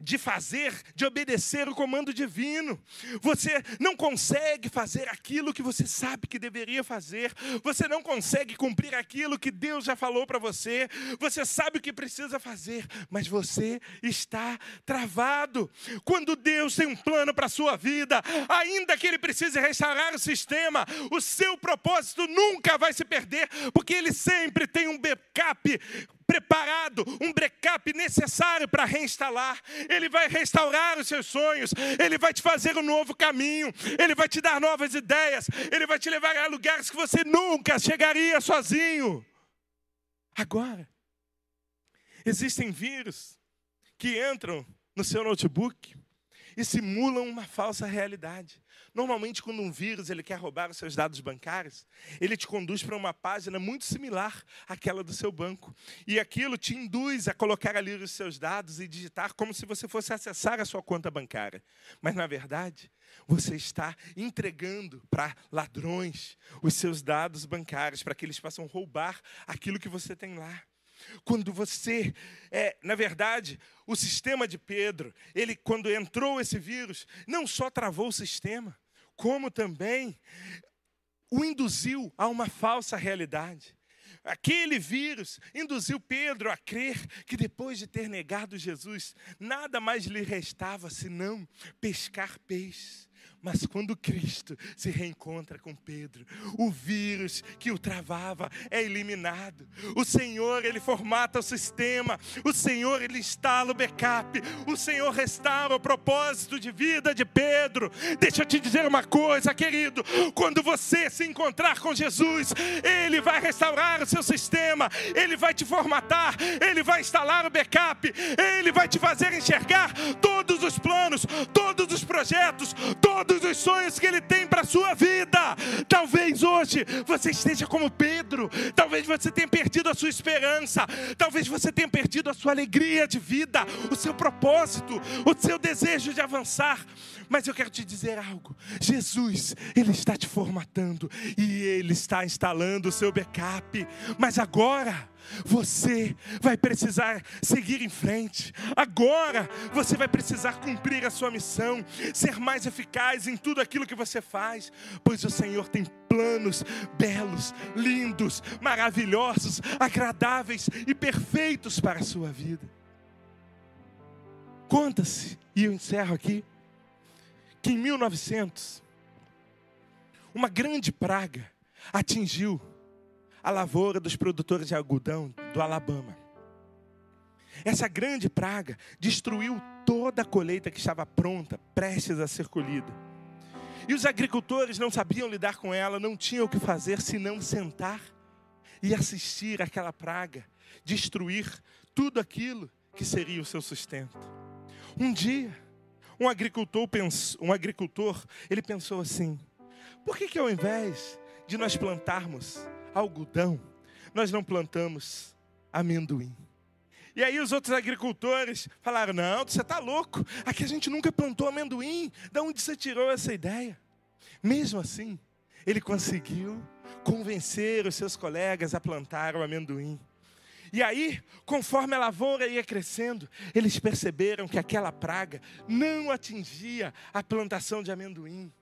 de fazer, de obedecer o comando divino. Você não consegue fazer aquilo que você sabe que deveria fazer. Você não consegue cumprir aquilo que Deus já falou para você. Você sabe o que precisa fazer, mas você está travado. Quando Deus tem um plano para a sua vida, ainda que Ele precise restaurar o sistema, o seu propósito nunca vai se perder, porque Ele sempre tem um backup preparado, um backup necessário para reinstalar. Ele vai restaurar os seus sonhos, ele vai te fazer um novo caminho, ele vai te dar novas ideias, ele vai te levar a lugares que você nunca chegaria sozinho. Agora, existem vírus que entram no seu notebook e simulam uma falsa realidade. Normalmente, quando um vírus ele quer roubar os seus dados bancários, ele te conduz para uma página muito similar àquela do seu banco. E aquilo te induz a colocar ali os seus dados e digitar como se você fosse acessar a sua conta bancária. Mas, na verdade, você está entregando para ladrões os seus dados bancários, para que eles possam roubar aquilo que você tem lá. Quando você, é, na verdade, o sistema de Pedro, ele quando entrou esse vírus, não só travou o sistema, como também o induziu a uma falsa realidade. Aquele vírus induziu Pedro a crer que depois de ter negado Jesus, nada mais lhe restava senão pescar peixes. Mas quando Cristo se reencontra com Pedro, o vírus que o travava é eliminado. O Senhor, ele formata o sistema. O Senhor, ele instala o backup. O Senhor restaura o propósito de vida de Pedro. Deixa eu te dizer uma coisa, querido. Quando você se encontrar com Jesus, ele vai restaurar o seu sistema. Ele vai te formatar. Ele vai instalar o backup. Ele vai te fazer enxergar todos os planos, todos os projetos, todos todos os sonhos que Ele tem para a sua vida. Talvez hoje você esteja como Pedro, talvez você tenha perdido a sua esperança, talvez você tenha perdido a sua alegria de vida, o seu propósito, o seu desejo de avançar. Mas eu quero te dizer algo: Jesus, Ele está te formatando e Ele está instalando o seu backup. Mas agora, você vai precisar seguir em frente. Agora você vai precisar cumprir a sua missão, ser mais eficaz em tudo aquilo que você faz, pois o Senhor tem planos belos, lindos, maravilhosos, agradáveis e perfeitos para a sua vida. Conta-se, e eu encerro aqui, que em 1900, uma grande praga atingiu a lavoura dos produtores de algodão do Alabama. Essa grande praga destruiu toda a colheita que estava pronta, prestes a ser colhida. E os agricultores não sabiam lidar com ela, não tinham o que fazer senão sentar e assistir aquela praga destruir tudo aquilo que seria o seu sustento. Um dia, um agricultor, pens- um agricultor ele pensou assim: por que, que ao invés de nós plantarmos algodão, nós não plantamos amendoim? E aí os outros agricultores falaram: não, você está louco, aqui a gente nunca plantou amendoim, de onde você tirou essa ideia? Mesmo assim, ele conseguiu convencer os seus colegas a plantar o amendoim. E aí, conforme a lavoura ia crescendo, eles perceberam que aquela praga não atingia a plantação de amendoim.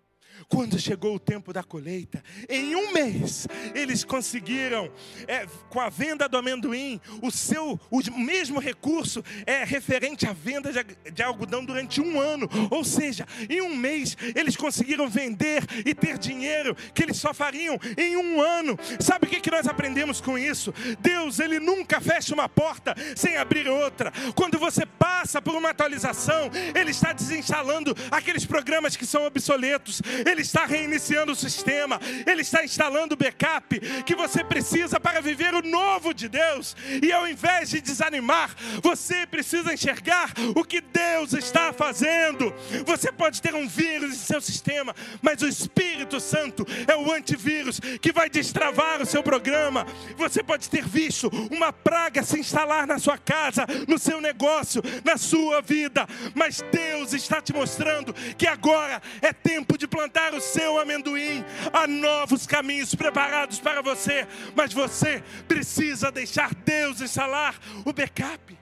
Quando chegou o tempo da colheita, em um mês, eles conseguiram, é, com a venda do amendoim, o seu o mesmo recurso é referente à venda de, de algodão durante um ano. Ou seja, em um mês, eles conseguiram vender e ter dinheiro que eles só fariam em um ano. Sabe o que, que nós aprendemos com isso? Deus, Ele nunca fecha uma porta sem abrir outra. Quando você passa por uma atualização, Ele está desinstalando aqueles programas que são obsoletos. Ele está reiniciando o sistema. Ele está instalando o backup que você precisa para viver o novo de Deus. E ao invés de desanimar, você precisa enxergar o que Deus está fazendo. Você pode ter um vírus em seu sistema, mas o Espírito Santo é o antivírus que vai destravar o seu programa. Você pode ter visto uma praga se instalar na sua casa, no seu negócio, na sua vida, mas Deus está te mostrando que agora é tempo de plantar o seu amendoim. Há novos caminhos preparados para você, mas você precisa deixar Deus instalar o backup.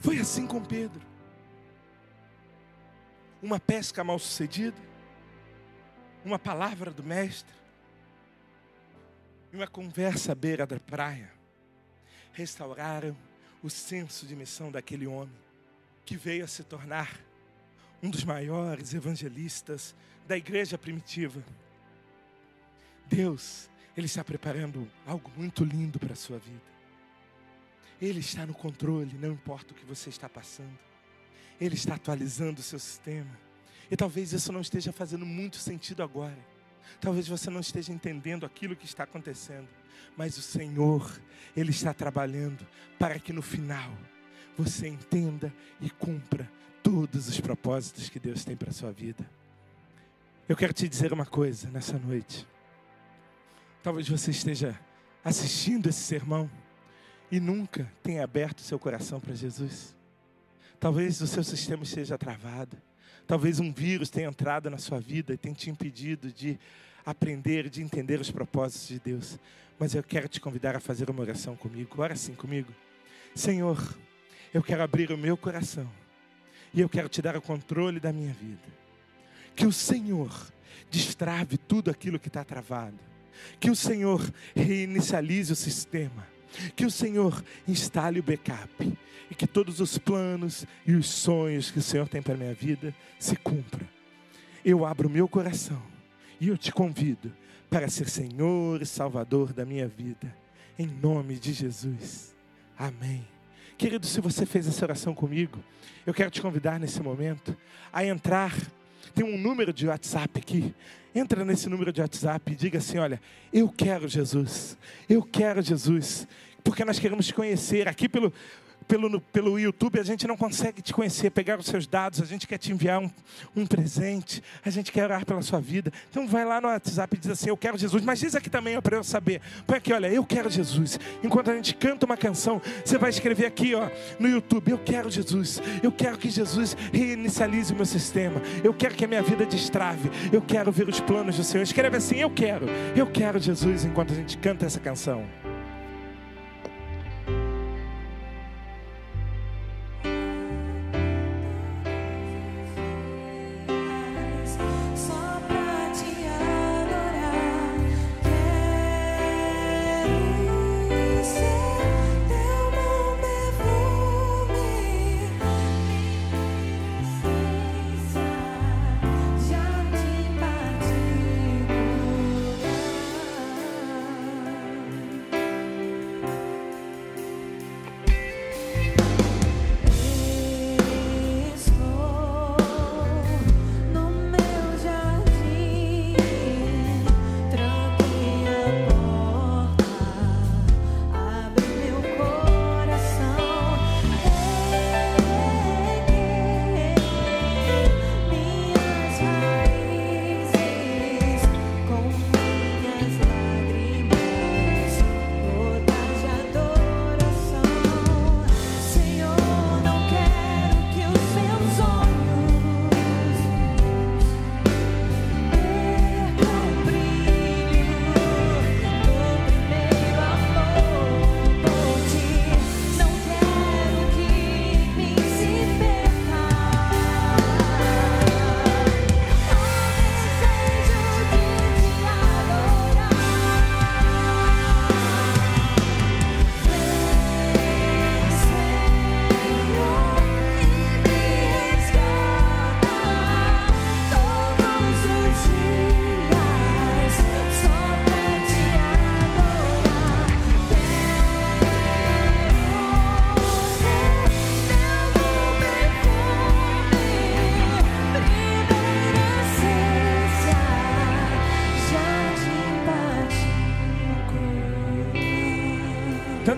Foi assim com Pedro. Uma pesca mal sucedida, uma palavra do mestre, e uma conversa à beira da praia restauraram o senso de missão daquele homem que veio a se tornar um dos maiores evangelistas da igreja primitiva. Deus, Ele está preparando algo muito lindo para a sua vida. Ele está no controle, não importa o que você está passando. Ele está atualizando o seu sistema. E talvez isso não esteja fazendo muito sentido agora. Talvez você não esteja entendendo aquilo que está acontecendo. Mas o Senhor, Ele está trabalhando para que no final você entenda e cumpra todos os propósitos que Deus tem para a sua vida. Eu quero te dizer uma coisa nessa noite. Talvez você esteja assistindo esse sermão e nunca tenha aberto seu coração para Jesus. Talvez o seu sistema esteja travado. Talvez um vírus tenha entrado na sua vida e tenha te impedido de aprender, de entender os propósitos de Deus. Mas eu quero te convidar a fazer uma oração comigo. Ora sim comigo. Senhor, eu quero abrir o meu coração e eu quero te dar o controle da minha vida. Que o Senhor destrave tudo aquilo que está travado. Que o Senhor reinicialize o sistema. Que o Senhor instale o backup. E que todos os planos e os sonhos que o Senhor tem para a minha vida se cumpram. Eu abro o meu coração e eu te convido para ser Senhor e Salvador da minha vida. Em nome de Jesus. Amém. Querido, se você fez essa oração comigo, eu quero te convidar nesse momento a entrar. Tem um número de WhatsApp aqui. Entra nesse número de WhatsApp e diga assim: Olha, eu quero Jesus. Eu quero Jesus. Porque nós queremos te conhecer aqui pelo. Pelo, pelo YouTube a gente não consegue te conhecer, pegar os seus dados, a gente quer te enviar um, um presente, a gente quer orar pela sua vida. Então vai lá no WhatsApp e diz assim, eu quero Jesus, mas diz aqui também para eu saber. Põe aqui, olha, eu quero Jesus. Enquanto a gente canta uma canção, você vai escrever aqui ó, no YouTube, eu quero Jesus, eu quero que Jesus reinicialize o meu sistema, eu quero que a minha vida destrave, eu quero ver os planos do Senhor. Escreve assim, eu quero, eu quero Jesus, enquanto a gente canta essa canção.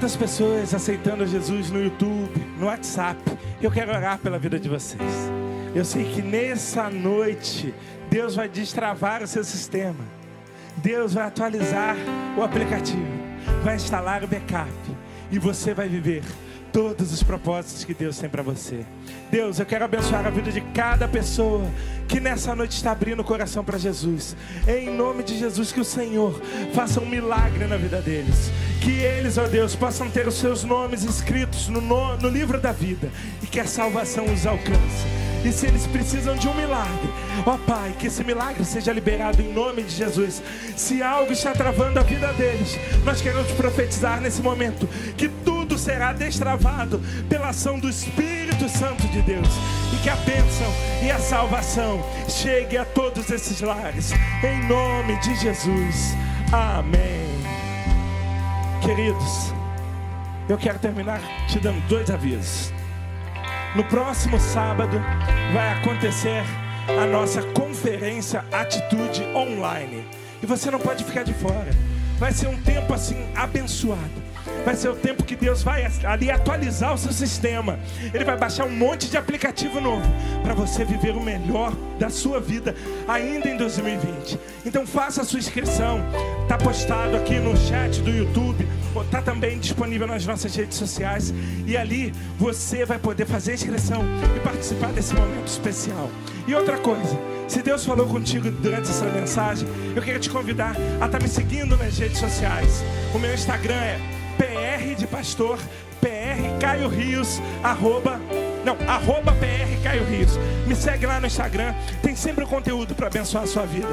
Tantas pessoas aceitando Jesus no YouTube, no WhatsApp. Eu quero orar pela vida de vocês. Eu sei que nessa noite Deus vai destravar o seu sistema. Deus vai atualizar o aplicativo, vai instalar o backup e você vai viver todos os propósitos que Deus tem para você. Deus, eu quero abençoar a vida de cada pessoa que nessa noite está abrindo o coração para Jesus. Em nome de Jesus, que o Senhor faça um milagre na vida deles. Que eles, ó Deus, possam ter os seus nomes escritos no, no, no livro da vida e que a salvação os alcance. E se eles precisam de um milagre, ó Pai, que esse milagre seja liberado em nome de Jesus. Se algo está travando a vida deles, nós queremos profetizar nesse momento que tudo será destravado pela ação do Espírito Santo de Deus e que a bênção e a salvação chegue a todos esses lares, em nome de Jesus. Amém. Queridos, eu quero terminar te dando dois avisos. No próximo sábado vai acontecer a nossa conferência Atitude Online. E você não pode ficar de fora. Vai ser um tempo assim abençoado. Vai ser o tempo que Deus vai ali atualizar o seu sistema. Ele vai baixar um monte de aplicativo novo para você viver o melhor da sua vida ainda em 2020. Então faça a sua inscrição. Tá postado aqui no chat do YouTube, ou tá também disponível nas nossas redes sociais e ali você vai poder fazer a inscrição e participar desse momento especial. E outra coisa, se Deus falou contigo durante essa mensagem, eu quero te convidar a estar tá me seguindo nas redes sociais. O meu Instagram é PR de pastor, PR Caio Rios, arroba, não, arroba PR Caio Rios. Me segue lá no Instagram, tem sempre o conteúdo para abençoar a sua vida.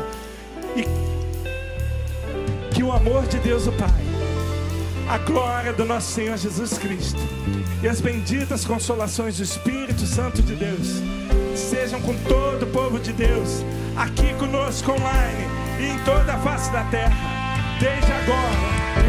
E que o amor de Deus o Pai, a glória do nosso Senhor Jesus Cristo e as benditas consolações do Espírito Santo de Deus sejam com todo o povo de Deus, aqui conosco online e em toda a face da terra, desde agora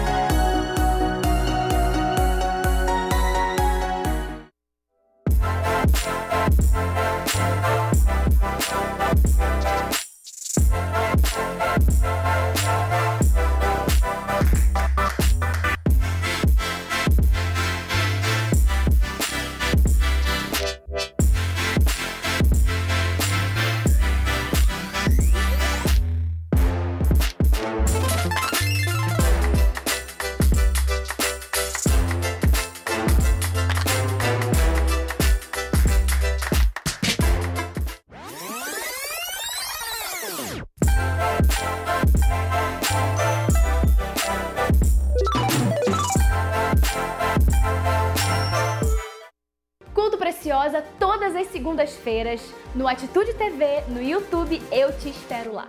27 50. maravilhosa todas as segundas-feiras no Atitude TV, no YouTube. Eu te espero lá.